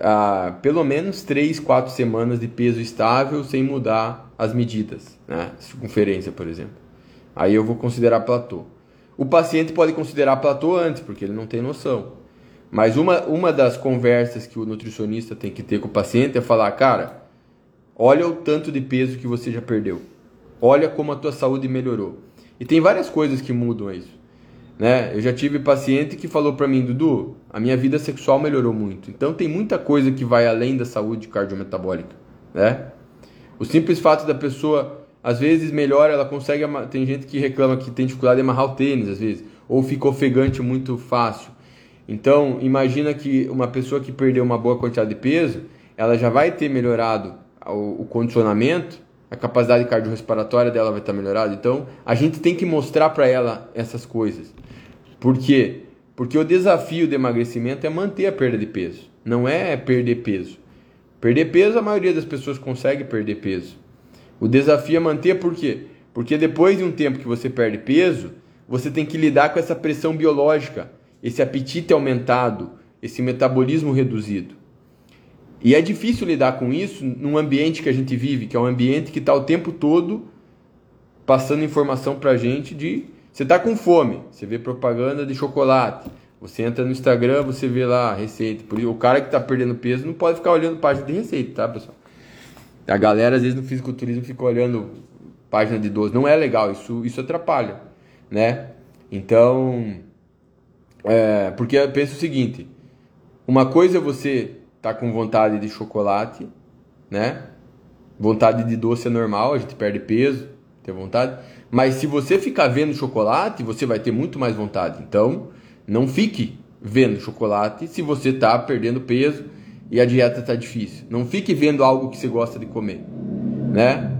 ah, pelo menos 3, 4 semanas de peso estável sem mudar as medidas, né? circunferência, por exemplo. Aí eu vou considerar platô. O paciente pode considerar platô antes, porque ele não tem noção. Mas uma, uma das conversas que o nutricionista tem que ter com o paciente é falar, cara, olha o tanto de peso que você já perdeu. Olha como a tua saúde melhorou. E tem várias coisas que mudam isso. Né? Eu já tive paciente que falou para mim, Dudu, a minha vida sexual melhorou muito. Então tem muita coisa que vai além da saúde cardiometabólica, né? O simples fato da pessoa, às vezes, melhora, ela consegue. Tem gente que reclama que tem dificuldade em amarrar o tênis, às vezes, ou fica ofegante muito fácil. Então, imagina que uma pessoa que perdeu uma boa quantidade de peso, ela já vai ter melhorado o, condicionamento, a capacidade cardiorrespiratória dela vai estar melhorada. Então, a gente tem que mostrar para ela essas coisas. Por quê? Porque o desafio do emagrecimento é manter a perda de peso, não é perder peso. Perder peso, a maioria das pessoas consegue perder peso. O desafio é manter por quê? Porque depois de um tempo que você perde peso, você tem que lidar com essa pressão biológica, esse apetite aumentado, esse metabolismo reduzido. E é difícil lidar com isso num ambiente que a gente vive, que é um ambiente que está o tempo todo passando informação para a gente de você está com fome, você vê propaganda de chocolate, você entra no Instagram, você vê lá receita. Por o cara que está perdendo peso não pode ficar olhando página de receita, tá, pessoal? A galera, às vezes, no fisiculturismo fica olhando página de doce. Não é legal, isso, isso atrapalha, né? Então, é, porque eu penso o seguinte: uma coisa é você tá com vontade de chocolate, né? Vontade de doce é normal, a gente perde peso, ter vontade. Mas se você ficar vendo chocolate, você vai ter muito mais vontade. Então, não fique vendo chocolate se você está perdendo peso e a dieta está difícil. Não fique vendo algo que você gosta de comer, né?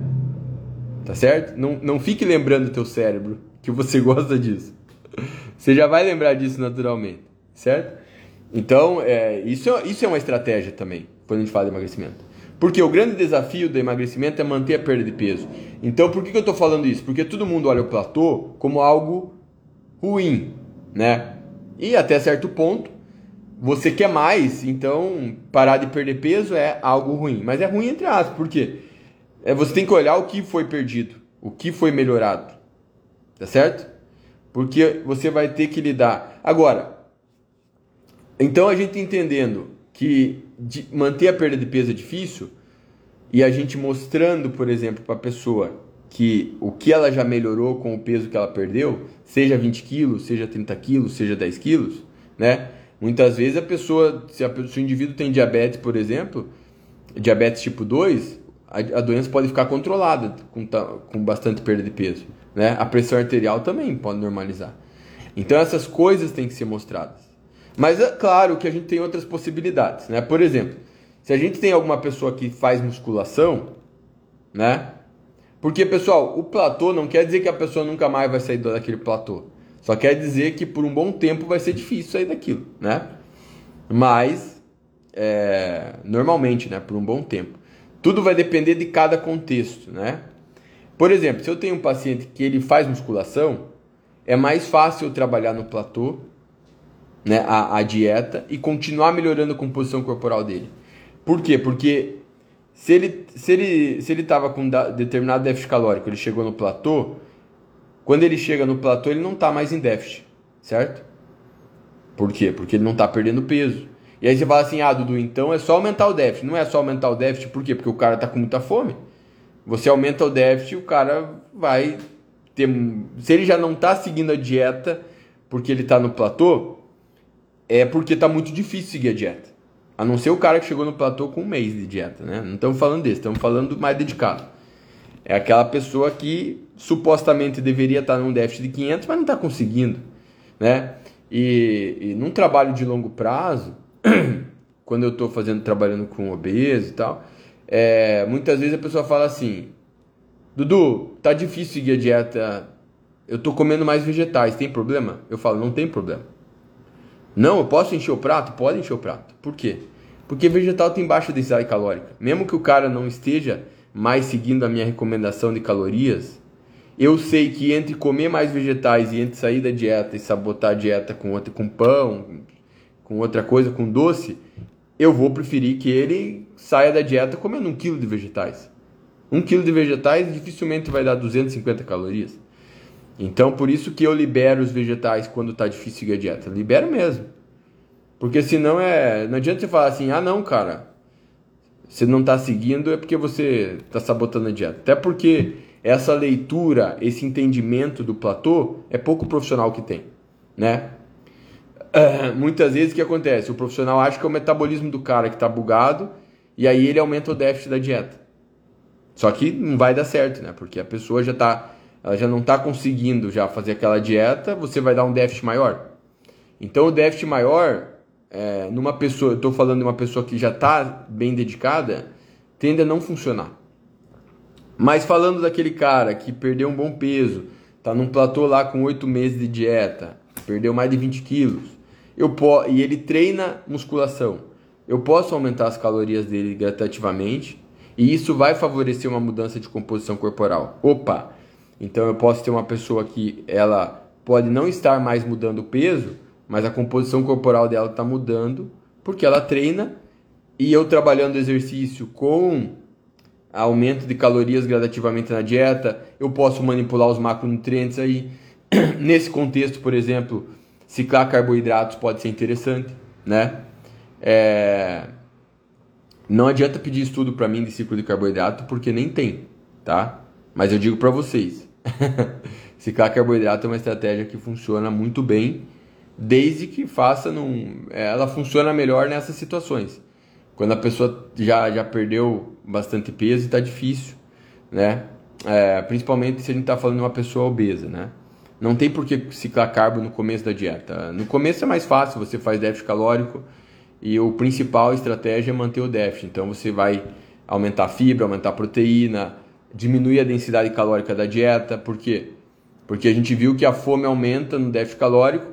Tá certo? Não, não fique lembrando o teu cérebro que você gosta disso. Você já vai lembrar disso naturalmente, certo? Então, é, isso, é, isso é uma estratégia também, quando a gente fala de emagrecimento. Porque o grande desafio do emagrecimento é manter a perda de peso. Então, por que, que eu estou falando isso? Porque todo mundo olha o platô como algo ruim, né? E até certo ponto, você quer mais, então parar de perder peso é algo ruim. Mas é ruim entre aspas, por quê? É, você tem que olhar o que foi perdido, o que foi melhorado. Tá certo? Porque você vai ter que lidar. Agora, então a gente entendendo que manter a perda de peso é difícil e a gente mostrando, por exemplo, para a pessoa que o que ela já melhorou com o peso que ela perdeu, seja 20 quilos, seja 30 quilos, seja 10 quilos, né? Muitas vezes a pessoa, se, a, se o indivíduo tem diabetes, por exemplo, diabetes tipo 2, a, a doença pode ficar controlada com, com bastante perda de peso, né? A pressão arterial também pode normalizar. Então essas coisas têm que ser mostradas. Mas é claro que a gente tem outras possibilidades, né? Por exemplo, se a gente tem alguma pessoa que faz musculação, né? Porque, pessoal, o platô não quer dizer que a pessoa nunca mais vai sair daquele platô. Só quer dizer que por um bom tempo vai ser difícil sair daquilo, né? Mas, é, normalmente, né? Por um bom tempo. Tudo vai depender de cada contexto, né? Por exemplo, se eu tenho um paciente que ele faz musculação, é mais fácil trabalhar no platô né, a, a dieta e continuar melhorando a composição corporal dele. Por quê? Porque se ele se ele se ele estava com determinado déficit calórico, ele chegou no platô, quando ele chega no platô, ele não está mais em déficit, certo? Por quê? Porque ele não está perdendo peso. E aí você fala assim, ah, Dudu, então é só aumentar o déficit. Não é só aumentar o déficit, por quê? Porque o cara está com muita fome. Você aumenta o déficit, o cara vai ter. Se ele já não está seguindo a dieta porque ele está no platô, é porque está muito difícil seguir a dieta. A não ser o cara que chegou no platô com um mês de dieta, né? Não estamos falando desse, estamos falando do mais dedicado. É aquela pessoa que supostamente deveria estar num déficit de 500, mas não está conseguindo, né? E, e num trabalho de longo prazo, quando eu estou fazendo trabalhando com obeso e tal, é, muitas vezes a pessoa fala assim: Dudu, tá difícil seguir a dieta. Eu estou comendo mais vegetais, tem problema? Eu falo, não tem problema. Não, eu posso encher o prato? Pode encher o prato. Por quê? Porque vegetal tem baixa densidade calórica. Mesmo que o cara não esteja mais seguindo a minha recomendação de calorias, eu sei que entre comer mais vegetais e entre sair da dieta e sabotar a dieta com outra com pão, com outra coisa, com doce, eu vou preferir que ele saia da dieta comendo um quilo de vegetais. Um quilo de vegetais dificilmente vai dar 250 calorias. Então, por isso que eu libero os vegetais quando está difícil seguir a dieta. Libero mesmo. Porque senão é. Não adianta você falar assim, ah não, cara. Você não está seguindo é porque você está sabotando a dieta. Até porque essa leitura, esse entendimento do platô é pouco profissional que tem, né? Uh, muitas vezes o que acontece? O profissional acha que é o metabolismo do cara que está bugado e aí ele aumenta o déficit da dieta. Só que não vai dar certo, né? Porque a pessoa já está ela já não está conseguindo já fazer aquela dieta, você vai dar um déficit maior. Então o déficit maior, é, numa pessoa, eu estou falando de uma pessoa que já está bem dedicada, tende a não funcionar. Mas falando daquele cara que perdeu um bom peso, está num platô lá com 8 meses de dieta, perdeu mais de 20 quilos, eu e ele treina musculação, eu posso aumentar as calorias dele gradativamente e isso vai favorecer uma mudança de composição corporal. Opa! Então eu posso ter uma pessoa que ela pode não estar mais mudando o peso, mas a composição corporal dela está mudando porque ela treina e eu trabalhando exercício com aumento de calorias gradativamente na dieta, eu posso manipular os macronutrientes aí. Nesse contexto, por exemplo, ciclar carboidratos pode ser interessante, né? É... Não adianta pedir estudo para mim de ciclo de carboidrato porque nem tem, tá? Mas eu digo para vocês, Ciclar carboidrato é uma estratégia que funciona muito bem, desde que faça num. Ela funciona melhor nessas situações. Quando a pessoa já, já perdeu bastante peso e está difícil, né? É, principalmente se a gente está falando de uma pessoa obesa, né? Não tem por que ciclar carbo no começo da dieta. No começo é mais fácil, você faz déficit calórico e o principal estratégia é manter o déficit. Então você vai aumentar a fibra, aumentar a proteína, diminuir a densidade calórica da dieta. Por quê? Porque a gente viu que a fome aumenta no déficit calórico,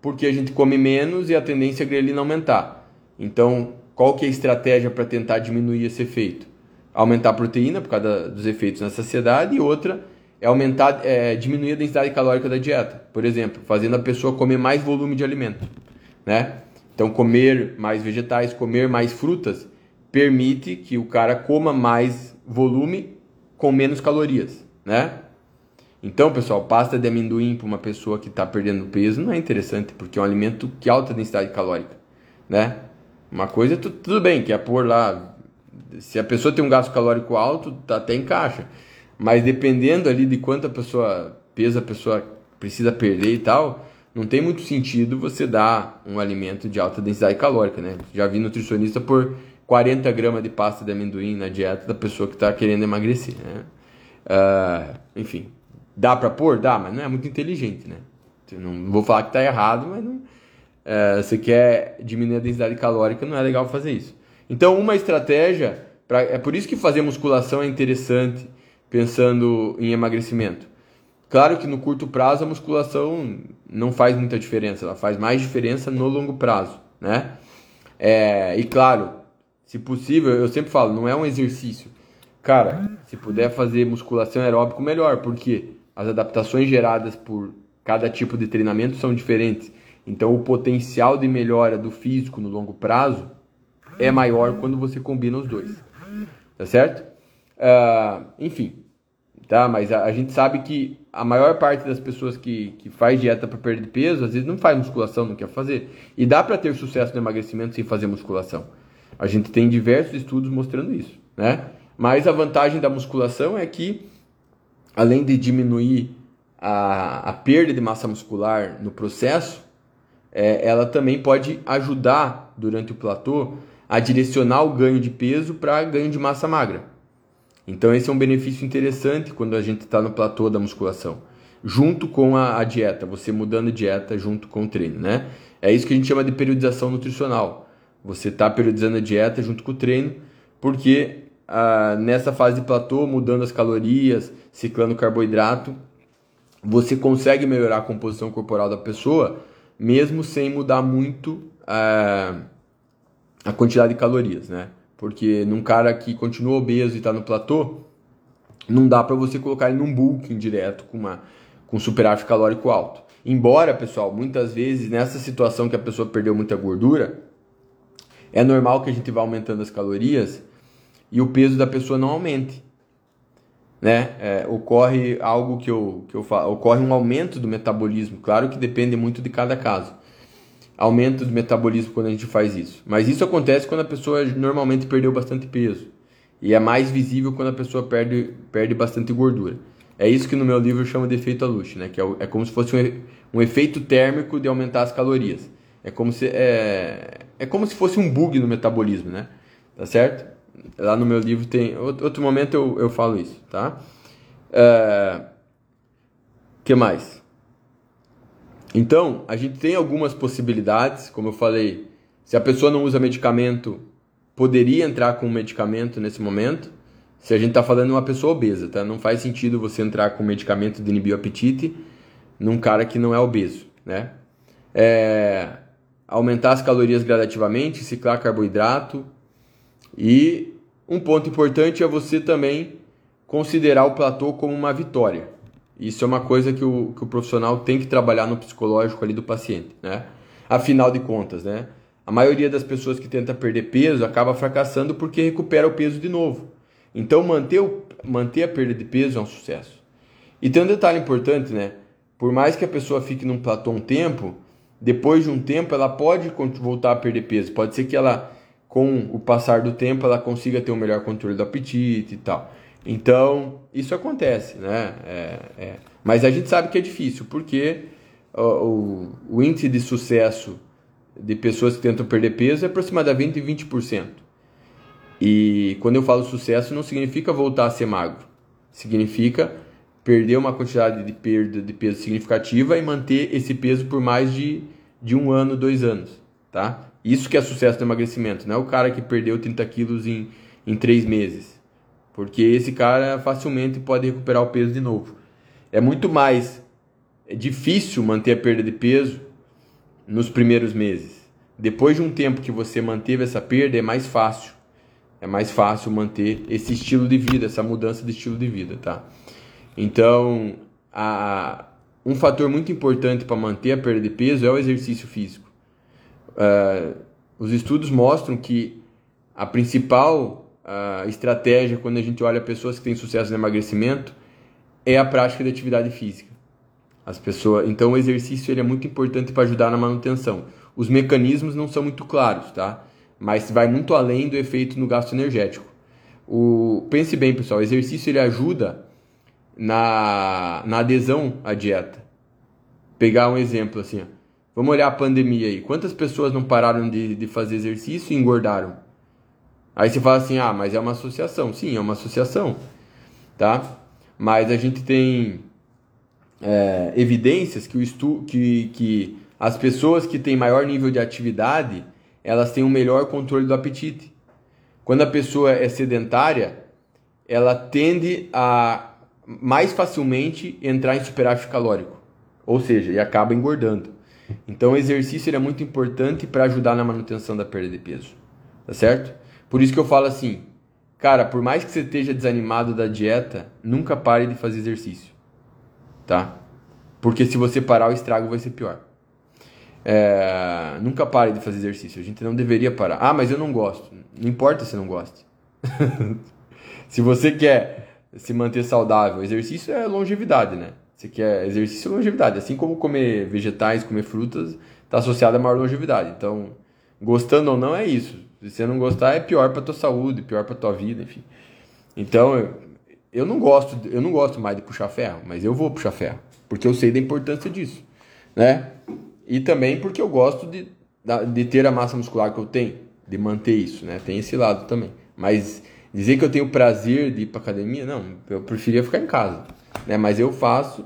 porque a gente come menos e a tendência é a grelina aumentar. Então, qual que é a estratégia para tentar diminuir esse efeito? Aumentar a proteína por causa dos efeitos na saciedade e outra é aumentar, é, diminuir a densidade calórica da dieta. Por exemplo, fazendo a pessoa comer mais volume de alimento, né? Então, comer mais vegetais, comer mais frutas permite que o cara coma mais volume com menos calorias, né? Então, pessoal, pasta de amendoim para uma pessoa que está perdendo peso não é interessante, porque é um alimento que alta densidade calórica, né? Uma coisa, tudo bem, que é pôr lá. Se a pessoa tem um gasto calórico alto, tá até encaixa. Mas dependendo ali de quanto a pessoa pesa, a pessoa precisa perder e tal, não tem muito sentido você dar um alimento de alta densidade calórica, né? Já vi nutricionista por 40 gramas de pasta de amendoim na dieta da pessoa que está querendo emagrecer, né? Uh, enfim, dá para pôr? Dá, mas não é muito inteligente, né? Eu não vou falar que está errado, mas não, uh, você quer diminuir a densidade calórica, não é legal fazer isso. Então, uma estratégia, pra, é por isso que fazer musculação é interessante, pensando em emagrecimento. Claro que no curto prazo a musculação não faz muita diferença, ela faz mais diferença no longo prazo, né? É, e claro, se possível, eu sempre falo, não é um exercício. Cara, se puder fazer musculação aeróbico, melhor, porque as adaptações geradas por cada tipo de treinamento são diferentes. Então o potencial de melhora do físico no longo prazo é maior quando você combina os dois. Tá certo? Uh, enfim, tá? Mas a, a, gente sabe que a maior parte das pessoas que, que faz dieta para perder peso, às vezes não faz musculação, não quer fazer. E dá para ter sucesso no emagrecimento sem fazer musculação. A gente tem diversos estudos mostrando isso, né? Mas a vantagem da musculação é que, além de diminuir a, a perda de massa muscular no processo, é, ela também pode ajudar durante o platô a direcionar o ganho de peso para ganho de massa magra. Então esse é um benefício interessante quando a gente está no platô da musculação, junto com a, a, dieta, você mudando dieta junto com o treino, né? É isso que a gente chama de periodização nutricional. Você está periodizando a dieta junto com o treino, porque ah, nessa fase de platô, mudando as calorias, ciclando carboidrato, você consegue melhorar a composição corporal da pessoa, mesmo sem mudar muito ah, a quantidade de calorias, né? Porque num cara que continua obeso e está no platô, não dá para você colocar ele num bulking direto com uma com superávit calórico alto. Embora, pessoal, muitas vezes nessa situação que a pessoa perdeu muita gordura, é normal que a gente vá aumentando as calorias e o peso da pessoa não aumente. Né? É, ocorre algo que eu, que eu falo, ocorre um aumento do metabolismo, claro que depende muito de cada caso. Aumento do metabolismo quando a gente faz isso. Mas isso acontece quando a pessoa normalmente perdeu bastante peso. E é mais visível quando a pessoa perde, perde bastante gordura. É isso que no meu livro eu chamo de efeito Alush, né? que é, é como se fosse um, um efeito térmico de aumentar as calorias. É como se, é, é como se fosse um bug no metabolismo, né? Tá certo? Lá no meu livro tem. Outro momento eu, eu falo isso, tá? É, que mais? Então, a gente tem algumas possibilidades, como eu falei, se a pessoa não usa medicamento, poderia entrar com medicamento nesse momento. Se a gente está falando de uma pessoa obesa, tá? Não faz sentido você entrar com medicamento de inibir o apetite num cara que não é obeso, né? É, aumentar as calorias gradativamente, ciclar carboidrato, e um ponto importante é você também considerar o platô como uma vitória. Isso é uma coisa que o, que o profissional tem que trabalhar no psicológico ali do paciente, né? Afinal de contas, né? A maioria das pessoas que tenta perder peso acaba fracassando porque recupera o peso de novo. Então manter, o, manter a perda de peso é um sucesso. E tem um detalhe importante, né? Por mais que a pessoa fique num platô um tempo, depois de um tempo ela pode voltar a perder peso. Pode ser que ela com o passar do tempo ela consiga ter um melhor controle do apetite e tal. Então, isso acontece, né? É, é. Mas a gente sabe que é difícil, porque o, o, índice de sucesso de pessoas que tentam perder peso é aproximadamente 20%. E quando eu falo sucesso, não significa voltar a ser magro. Significa perder uma quantidade de perda de peso significativa e manter esse peso por mais de, de um ano, dois anos, tá? Isso que é sucesso do emagrecimento, não é o cara que perdeu 30 quilos em, em 3 meses. Porque esse cara facilmente pode recuperar o peso de novo. É muito mais difícil manter a perda de peso nos primeiros meses. Depois de um tempo que você manteve essa perda, é mais fácil. É mais fácil manter esse estilo de vida, essa mudança de estilo de vida, tá? Então, a, um fator muito importante para manter a perda de peso é o exercício físico. Uh, os estudos mostram que a principal uh, estratégia quando a gente olha pessoas que têm sucesso no emagrecimento é a prática de atividade física. As pessoas, então o exercício ele é muito importante para ajudar na manutenção. Os mecanismos não são muito claros, tá? Mas vai muito além do efeito no gasto energético. O, pense bem, pessoal, o exercício ele ajuda na, na adesão à dieta. Pegar um exemplo assim, ó. Vamos olhar a pandemia aí. Quantas pessoas não pararam de, de fazer exercício e engordaram? Aí você fala assim, ah, mas é uma associação. Sim, é uma associação, tá? Mas a gente tem é, evidências que, o estu que, que as pessoas que têm maior nível de atividade, elas têm um melhor controle do apetite. Quando a pessoa é sedentária, ela tende a mais facilmente entrar em superávit calórico, ou seja, e acaba engordando. Então o exercício é muito importante para ajudar na manutenção da perda de peso. Tá certo? Por isso que eu falo assim, cara, por mais que você esteja desanimado da dieta, nunca pare de fazer exercício. Tá? Porque se você parar, o estrago vai ser pior. É, nunca pare de fazer exercício. A gente não deveria parar. Ah, mas eu não gosto. Não importa se não gosta. se você quer se manter saudável, exercício é longevidade, né? Você quer exercício é longevidade. Assim como comer vegetais, comer frutas, está associado a maior longevidade. Então, gostando ou não é isso. Se você não gostar, é pior para tua saúde, pior para tua vida, enfim. Então, eu não gosto, eu não gosto mais de puxar ferro, mas eu vou puxar ferro, porque eu sei da importância disso, né? E também porque eu gosto de, de ter a massa muscular que eu tenho, de manter isso, né? Tem esse lado também. Mas dizer que eu tenho prazer de ir para academia, não, eu preferia ficar em casa, né? Mas eu faço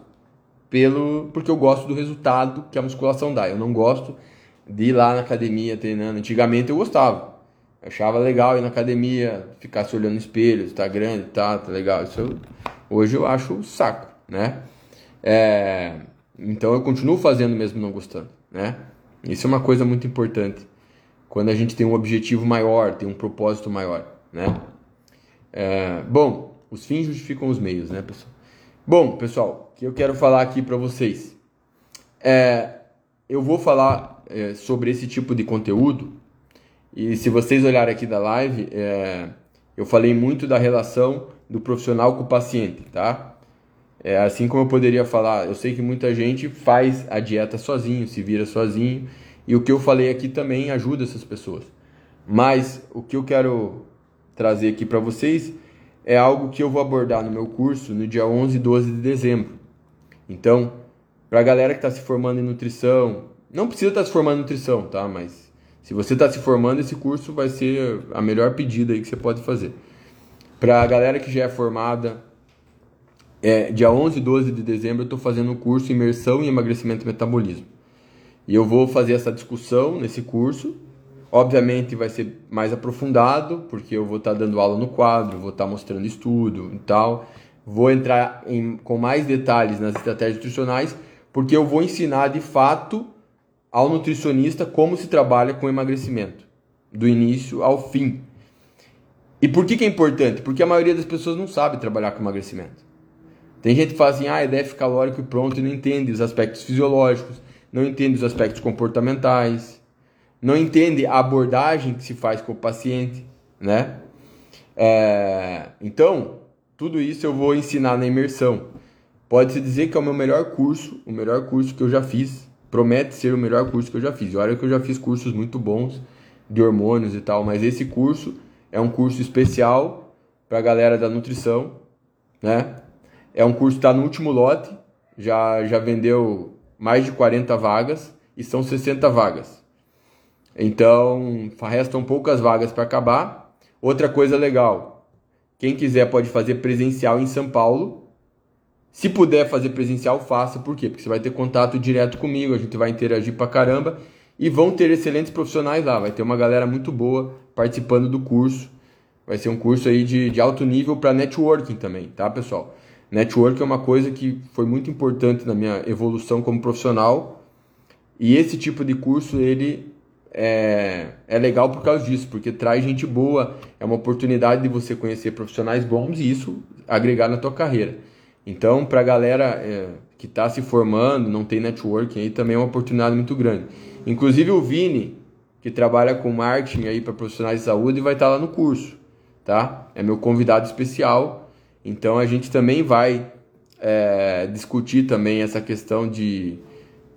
pelo porque eu gosto do resultado que a musculação dá. Eu não gosto de ir lá na academia treinando. Antigamente eu gostava. Eu achava legal ir na academia, ficar se olhando no espelho, está grande, tá, tá legal. Isso eu, hoje eu acho saco, né? É, então eu continuo fazendo mesmo não gostando, né? Isso é uma coisa muito importante. Quando a gente tem um objetivo maior, tem um propósito maior, né? É, bom, os fins justificam os meios, né, pessoal? Bom, pessoal, o que eu quero falar aqui para vocês é, eu vou falar é, sobre esse tipo de conteúdo e se vocês olharem aqui da live, é, eu falei muito da relação do profissional com o paciente, tá? É, assim como eu poderia falar, eu sei que muita gente faz a dieta sozinho, se vira sozinho, e o que eu falei aqui também ajuda essas pessoas. Mas o que eu quero trazer aqui para vocês é algo que eu vou abordar no meu curso no dia 11 e 12 de dezembro. Então, para a galera que está se formando em nutrição, não precisa estar tá se formando em nutrição, tá? Mas se você está se formando, esse curso vai ser a melhor pedida aí que você pode fazer. Para a galera que já é formada, é, dia 11 e 12 de dezembro eu estou fazendo o curso Imersão em Emagrecimento e Metabolismo. E eu vou fazer essa discussão nesse curso. Obviamente vai ser mais aprofundado, porque eu vou estar tá dando aula no quadro, vou estar tá mostrando estudo e tal. Vou entrar em, com mais detalhes nas estratégias nutricionais, porque eu vou ensinar de fato ao nutricionista como se trabalha com emagrecimento, do início ao fim. E por que, que é importante? Porque a maioria das pessoas não sabe trabalhar com emagrecimento. Tem gente que fala assim, ah, é déficit calórico e pronto, e não entende os aspectos fisiológicos, não entende os aspectos comportamentais, não entende a abordagem que se faz com o paciente, né? É... Então, tudo isso eu vou ensinar na imersão. Pode-se dizer que é o meu melhor curso, o melhor curso que eu já fiz promete ser o melhor curso que eu já fiz. E olha que eu já fiz cursos muito bons de hormônios e tal, mas esse curso é um curso especial para a galera da nutrição, né? É um curso que está no último lote, já, já vendeu mais de 40 vagas e são 60 vagas. Então, restam poucas vagas para acabar. Outra coisa legal, quem quiser pode fazer presencial em São Paulo, se puder fazer presencial, faça. Por quê? Porque você vai ter contato direto comigo, a gente vai interagir pra caramba e vão ter excelentes profissionais lá. Vai ter uma galera muito boa participando do curso. Vai ser um curso aí de, de alto nível para networking também, tá, pessoal? Networking é uma coisa que foi muito importante na minha evolução como profissional. E esse tipo de curso, ele é, é legal por causa disso, porque traz gente boa, é uma oportunidade de você conhecer profissionais bons e isso agregar na tua carreira. Então, para a galera é, que está se formando, não tem networking aí, também é uma oportunidade muito grande. Inclusive o Vini, que trabalha com marketing aí para profissionais de saúde, vai estar tá lá no curso, tá? É meu convidado especial. Então a gente também vai é, discutir também essa questão de,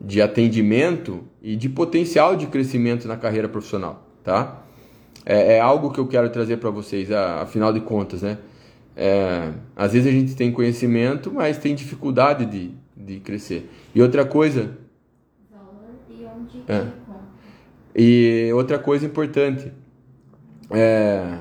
de atendimento e de potencial de crescimento na carreira profissional, tá? É, é algo que eu quero trazer para vocês, afinal de contas, né? É, às vezes a gente tem conhecimento, mas tem dificuldade de, de crescer. E outra coisa. Valor e onde é, e outra coisa importante. É,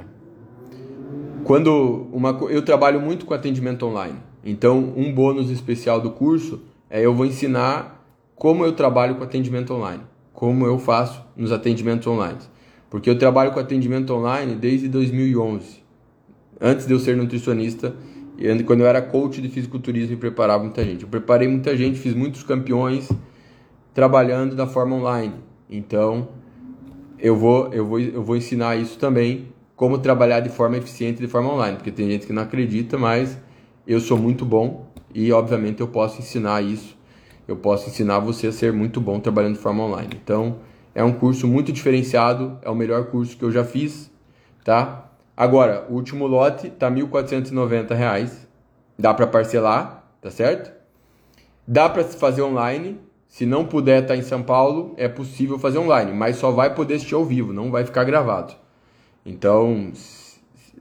quando uma, eu trabalho muito com atendimento online. Então, um bônus especial do curso é eu vou ensinar como eu trabalho com atendimento online, como eu faço nos atendimentos online. Porque eu trabalho com atendimento online desde 2011 antes de eu ser nutricionista, quando eu era coach de fisiculturismo e preparava muita gente. Eu preparei muita gente, fiz muitos campeões trabalhando da forma online. Então, eu vou, eu vou, eu vou ensinar isso também, como trabalhar de forma eficiente de forma online, porque tem gente que não acredita, mas eu sou muito bom e obviamente eu posso ensinar isso. Eu posso ensinar você a ser muito bom trabalhando de forma online. Então, é um curso muito diferenciado, é o melhor curso que eu já fiz, tá? Agora, o último lote tá 1.490 reais. Dá para parcelar, tá certo? Dá para fazer online. Se não puder estar tá em São Paulo, é possível fazer online, mas só vai poder assistir ao vivo, não vai ficar gravado. Então,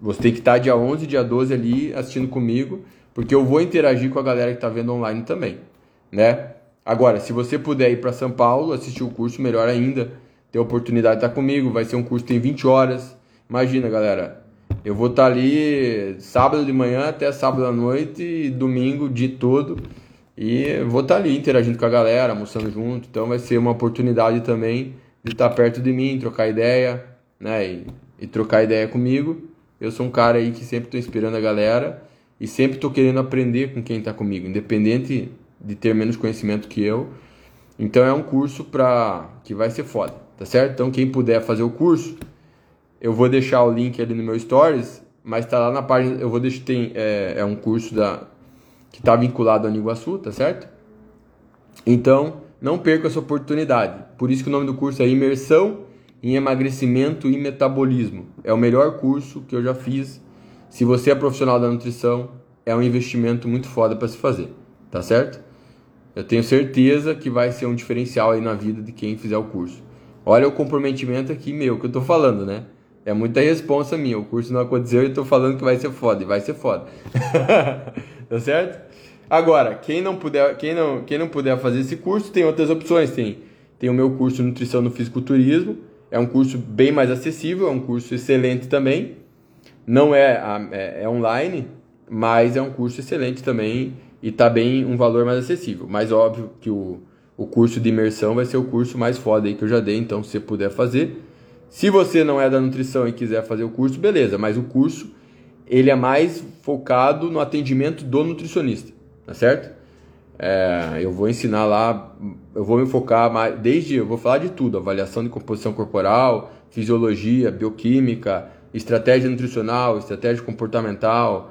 você tem que estar tá dia 11, dia 12 ali assistindo comigo, porque eu vou interagir com a galera que está vendo online também, né? Agora, se você puder ir para São Paulo, assistir o curso, melhor ainda. Ter a oportunidade de estar comigo. Vai ser um curso que tem 20 horas. Imagina, galera. Eu vou estar ali sábado de manhã até sábado à noite e domingo dia todo. E vou estar ali interagindo com a galera, almoçando junto. Então vai ser uma oportunidade também de estar perto de mim, trocar ideia, né? E, e trocar ideia comigo. Eu sou um cara aí que sempre estou inspirando a galera e sempre estou querendo aprender com quem está comigo, independente de ter menos conhecimento que eu. Então é um curso para que vai ser foda, tá certo? Então quem puder fazer o curso, eu vou deixar o link ali no meu stories, mas tá lá na página, eu vou deixar tem é, é um curso da que está vinculado ao Niguaçu, tá certo? Então, não perca essa oportunidade. Por isso que o nome do curso é Imersão em Emagrecimento e Metabolismo. É o melhor curso que eu já fiz. Se você é profissional da nutrição, é um investimento muito foda para se fazer, tá certo? Eu tenho certeza que vai ser um diferencial aí na vida de quem fizer o curso. Olha o comprometimento aqui meu que eu tô falando, né? É muita responsa minha. O curso não aconteceu e eu tô falando que vai ser foda. E vai ser foda. tá certo? Agora, quem não puder, quem não, quem não puder fazer esse curso, tem outras opções. Tem, tem o meu curso Nutrição no Fisiculturismo. É um curso bem mais acessível, é um curso excelente também. Não é, é, é online, mas é um curso excelente também e está bem um valor mais acessível. Mas óbvio que o, o curso de imersão vai ser o curso mais foda aí que eu já dei, então se você puder fazer. Se você não é da nutrição e quiser fazer o curso, beleza, mas o curso ele é mais focado no atendimento do nutricionista, tá certo? É, eu vou ensinar lá, eu vou me focar mais, desde, eu vou falar de tudo, avaliação de composição corporal, fisiologia, bioquímica, estratégia nutricional, estratégia comportamental,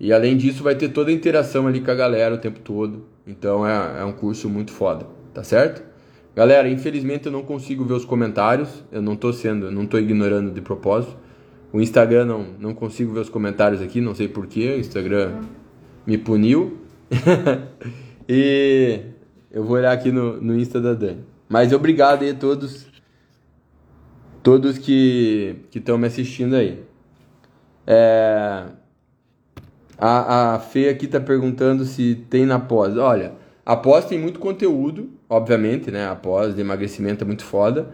e além disso, vai ter toda a interação ali com a galera o tempo todo. Então é, é um curso muito foda, tá certo? Galera, infelizmente eu não consigo ver os comentários. Eu não tô sendo, não tô ignorando de propósito. O Instagram não, não consigo ver os comentários aqui, não sei porquê. O Instagram me puniu. e eu vou olhar aqui no, no Insta da Dani. Mas obrigado aí a todos. Todos que estão me assistindo aí. É, a, a Fê aqui tá perguntando se tem na pós. Olha, a pós tem muito conteúdo, obviamente, né? A pós de emagrecimento é muito foda.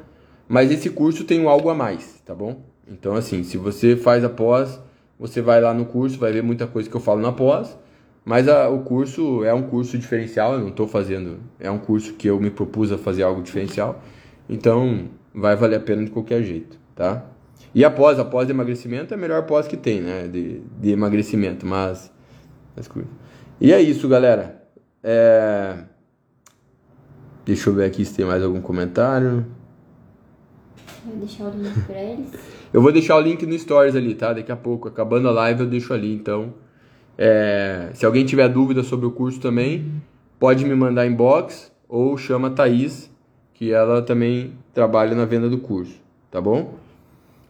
Mas esse curso tem algo a mais, tá bom? Então, assim, se você faz a pós, você vai lá no curso, vai ver muita coisa que eu falo na pós. Mas a, o curso é um curso diferencial, eu não estou fazendo. É um curso que eu me propus a fazer algo diferencial. Então, vai valer a pena de qualquer jeito, tá? E após, após emagrecimento é a melhor pós que tem, né? De, de emagrecimento, mas, mas. E é isso, galera. É... Deixa eu ver aqui se tem mais algum comentário. Deixar o link pra eles. eu vou deixar o link no Stories ali, tá? Daqui a pouco, acabando a live, eu deixo ali. Então, é... se alguém tiver dúvida sobre o curso também, pode me mandar inbox ou chama a Thaís, que ela também trabalha na venda do curso, tá bom?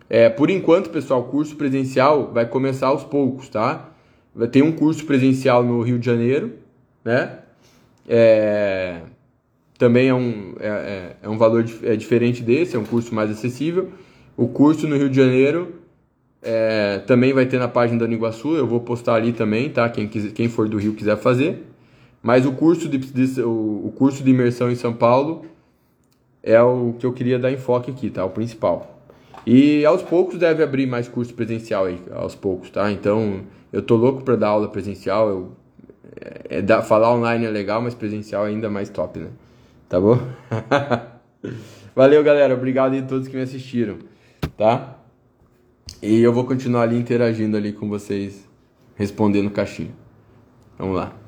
É, por enquanto, pessoal, o curso presencial vai começar aos poucos, tá? Vai ter um curso presencial no Rio de Janeiro, né? É, também é um, é, é, é um valor é diferente desse, é um curso mais acessível. O curso no Rio de Janeiro é, também vai ter na página da Niguaçu, eu vou postar ali também, tá? Quem, quiser, quem for do Rio quiser fazer. Mas o curso de, de o, o curso de imersão em São Paulo é o que eu queria dar enfoque aqui, tá? O principal. E aos poucos deve abrir mais curso presencial aí, aos poucos, tá? Então, eu tô louco para dar aula presencial. Eu, é, é, falar online é legal, mas presencial é ainda mais top, né? Tá bom? Valeu, galera. Obrigado a todos que me assistiram, tá? E eu vou continuar ali interagindo ali com vocês, respondendo caixinha. Vamos lá.